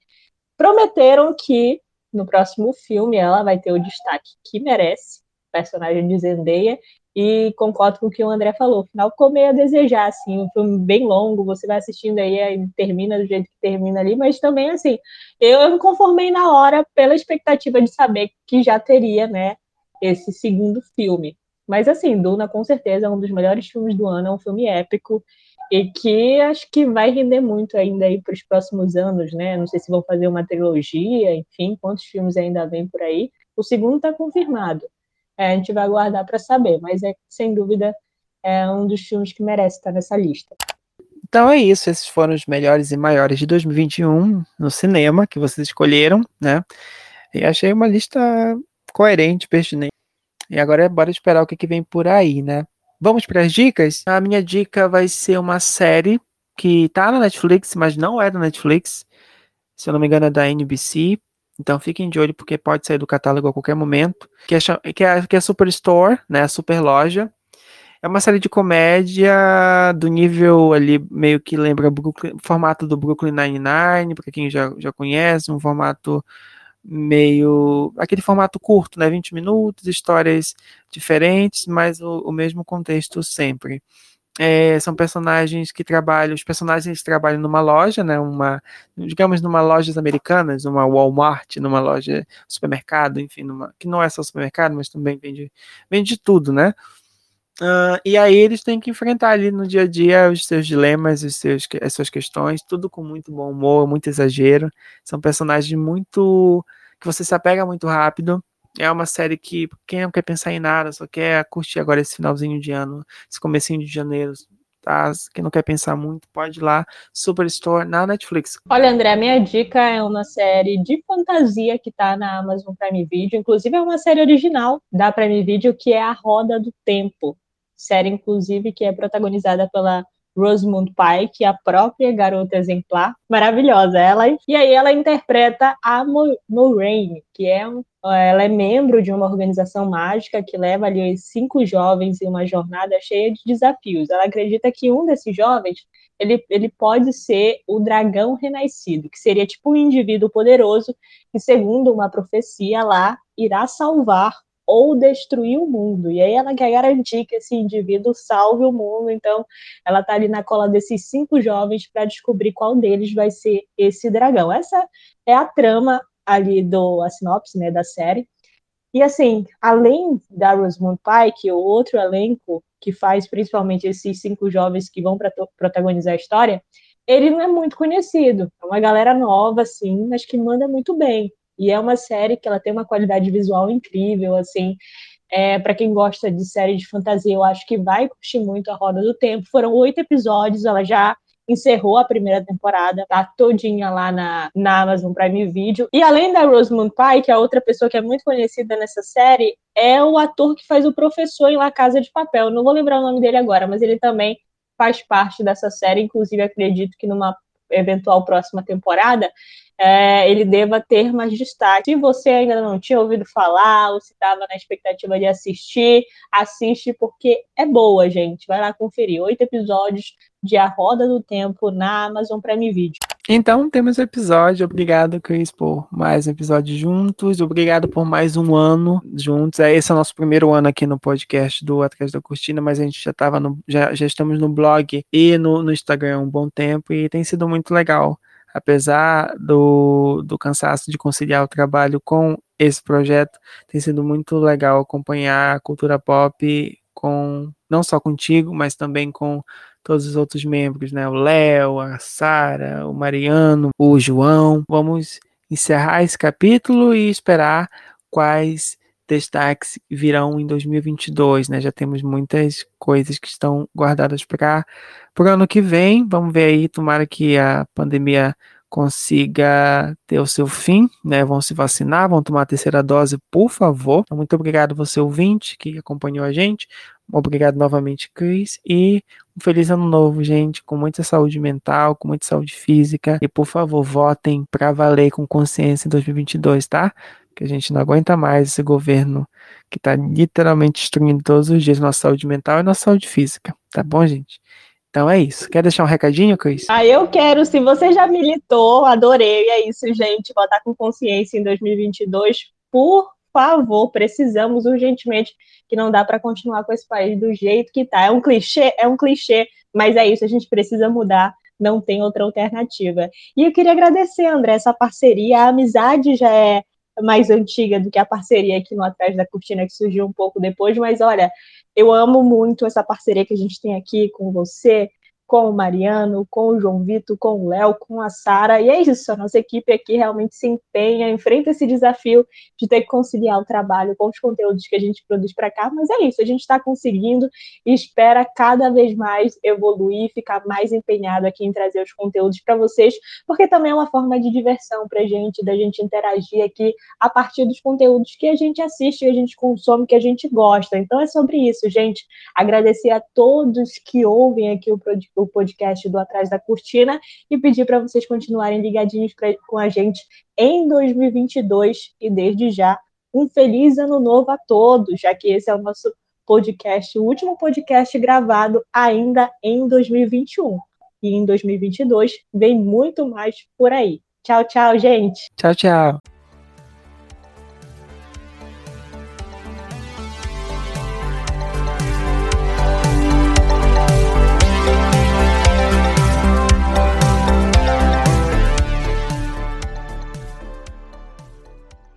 Prometeram que no próximo filme ela vai ter o destaque que merece, personagem de Zendaya, e concordo com o que o André falou. O final ficou meio a desejar, assim, um filme bem longo, você vai assistindo aí e termina do jeito que termina ali, mas também, assim, eu me conformei na hora pela expectativa de saber que já teria, né, esse segundo filme. Mas, assim, Duna, com certeza, é um dos melhores filmes do ano, é um filme épico, e que acho que vai render muito ainda aí para os próximos anos, né? Não sei se vão fazer uma trilogia, enfim, quantos filmes ainda vem por aí. O segundo está confirmado. É, a gente vai aguardar para saber, mas é sem dúvida é um dos filmes que merece estar nessa lista. Então é isso, esses foram os melhores e maiores de 2021 no cinema que vocês escolheram, né? E achei uma lista coerente, pertinente. E agora é bora esperar o que, que vem por aí, né? Vamos para as dicas? A minha dica vai ser uma série que tá na Netflix, mas não é da Netflix. Se eu não me engano, é da NBC. Então fiquem de olho porque pode sair do catálogo a qualquer momento. Que é, que é, que é Superstore, né? A super loja. É uma série de comédia do nível ali, meio que lembra o formato do Brooklyn Nine-Nine, para quem já, já conhece, um formato meio. aquele formato curto, né? 20 minutos, histórias diferentes, mas o, o mesmo contexto sempre. É, são personagens que trabalham, os personagens trabalham numa loja, né, uma, digamos, numa lojas americanas, numa Walmart, numa loja supermercado, enfim, numa, que não é só supermercado, mas também vende, vende tudo, né? Uh, e aí eles têm que enfrentar ali no dia a dia os seus dilemas, os seus, as suas questões, tudo com muito bom humor, muito exagero. São personagens muito que você se apega muito rápido é uma série que quem não quer pensar em nada, só quer curtir agora esse finalzinho de ano, esse comecinho de janeiro, tá? Quem não quer pensar muito, pode ir lá, Superstore na Netflix. Olha, André, minha dica é uma série de fantasia que tá na Amazon Prime Video, inclusive é uma série original da Prime Video que é A Roda do Tempo. Série, inclusive, que é protagonizada pela Rosamund Pike, a própria garota exemplar, maravilhosa ela. E aí ela interpreta a Moraine, que é um, ela é membro de uma organização mágica que leva ali cinco jovens em uma jornada cheia de desafios. Ela acredita que um desses jovens ele, ele pode ser o dragão renascido, que seria tipo um indivíduo poderoso que, segundo uma profecia lá, irá salvar ou destruir o mundo. E aí ela quer garantir que esse indivíduo salve o mundo. Então, ela está ali na cola desses cinco jovens para descobrir qual deles vai ser esse dragão. Essa é a trama ali do a sinopse, né, da série. E assim, além da Rosamund Pike, o outro elenco que faz principalmente esses cinco jovens que vão protagonizar a história, ele não é muito conhecido. É uma galera nova, assim, mas que manda muito bem. E é uma série que ela tem uma qualidade visual incrível, assim. É, para quem gosta de série de fantasia, eu acho que vai curtir muito a Roda do Tempo. Foram oito episódios, ela já encerrou a primeira temporada, tá todinha lá na, na Amazon Prime Video. E além da Rosamund Pike, a outra pessoa que é muito conhecida nessa série é o ator que faz o professor em La Casa de Papel. Não vou lembrar o nome dele agora, mas ele também faz parte dessa série. Inclusive, acredito que numa eventual próxima temporada é, ele deva ter mais destaque. Se você ainda não tinha ouvido falar ou se estava na expectativa de assistir, assiste porque é boa, gente. Vai lá conferir. Oito episódios de A Roda do Tempo na Amazon Prime Video. Então temos episódio. Obrigado, Cris, por mais um episódio juntos. Obrigado por mais um ano juntos. É, esse é o nosso primeiro ano aqui no podcast do Atrás da Cortina, mas a gente já estava no. Já, já estamos no blog e no, no Instagram há um bom tempo e tem sido muito legal apesar do, do cansaço de conciliar o trabalho com esse projeto, tem sido muito legal acompanhar a cultura pop com não só contigo, mas também com todos os outros membros, né? O Léo, a Sara, o Mariano, o João. Vamos encerrar esse capítulo e esperar quais destaques virão em 2022, né? Já temos muitas coisas que estão guardadas para o ano que vem. Vamos ver aí, tomara que a pandemia consiga ter o seu fim, né? Vão se vacinar, vão tomar a terceira dose, por favor. Muito obrigado você ouvinte que acompanhou a gente. Obrigado novamente, Cris. E um feliz ano novo, gente, com muita saúde mental, com muita saúde física. E por favor, votem para valer com consciência em 2022, tá? Que a gente não aguenta mais esse governo que está literalmente destruindo todos os dias nossa saúde mental e nossa saúde física. Tá bom, gente? Então é isso. Quer deixar um recadinho, Cris? Ah, eu quero. Se você já militou, adorei. É isso, gente. Votar com consciência em 2022. Por favor, precisamos urgentemente que não dá para continuar com esse país do jeito que tá. É um clichê, é um clichê, mas é isso, a gente precisa mudar, não tem outra alternativa. E eu queria agradecer, André, essa parceria, a amizade já é mais antiga do que a parceria aqui no Atrás da Cortina, que surgiu um pouco depois, mas olha, eu amo muito essa parceria que a gente tem aqui com você, com o Mariano, com o João Vitor, com o Léo, com a Sara. E é isso, a nossa equipe aqui realmente se empenha, enfrenta esse desafio de ter que conciliar o trabalho com os conteúdos que a gente produz para cá. Mas é isso, a gente está conseguindo e espera cada vez mais evoluir, ficar mais empenhado aqui em trazer os conteúdos para vocês, porque também é uma forma de diversão para a gente, da gente interagir aqui a partir dos conteúdos que a gente assiste, que a gente consome, que a gente gosta. Então é sobre isso, gente. Agradecer a todos que ouvem aqui o o podcast do Atrás da Cortina e pedir para vocês continuarem ligadinhos pra, com a gente em 2022 e desde já um feliz ano novo a todos, já que esse é o nosso podcast, o último podcast gravado ainda em 2021. E em 2022 vem muito mais por aí. Tchau, tchau, gente. Tchau, tchau.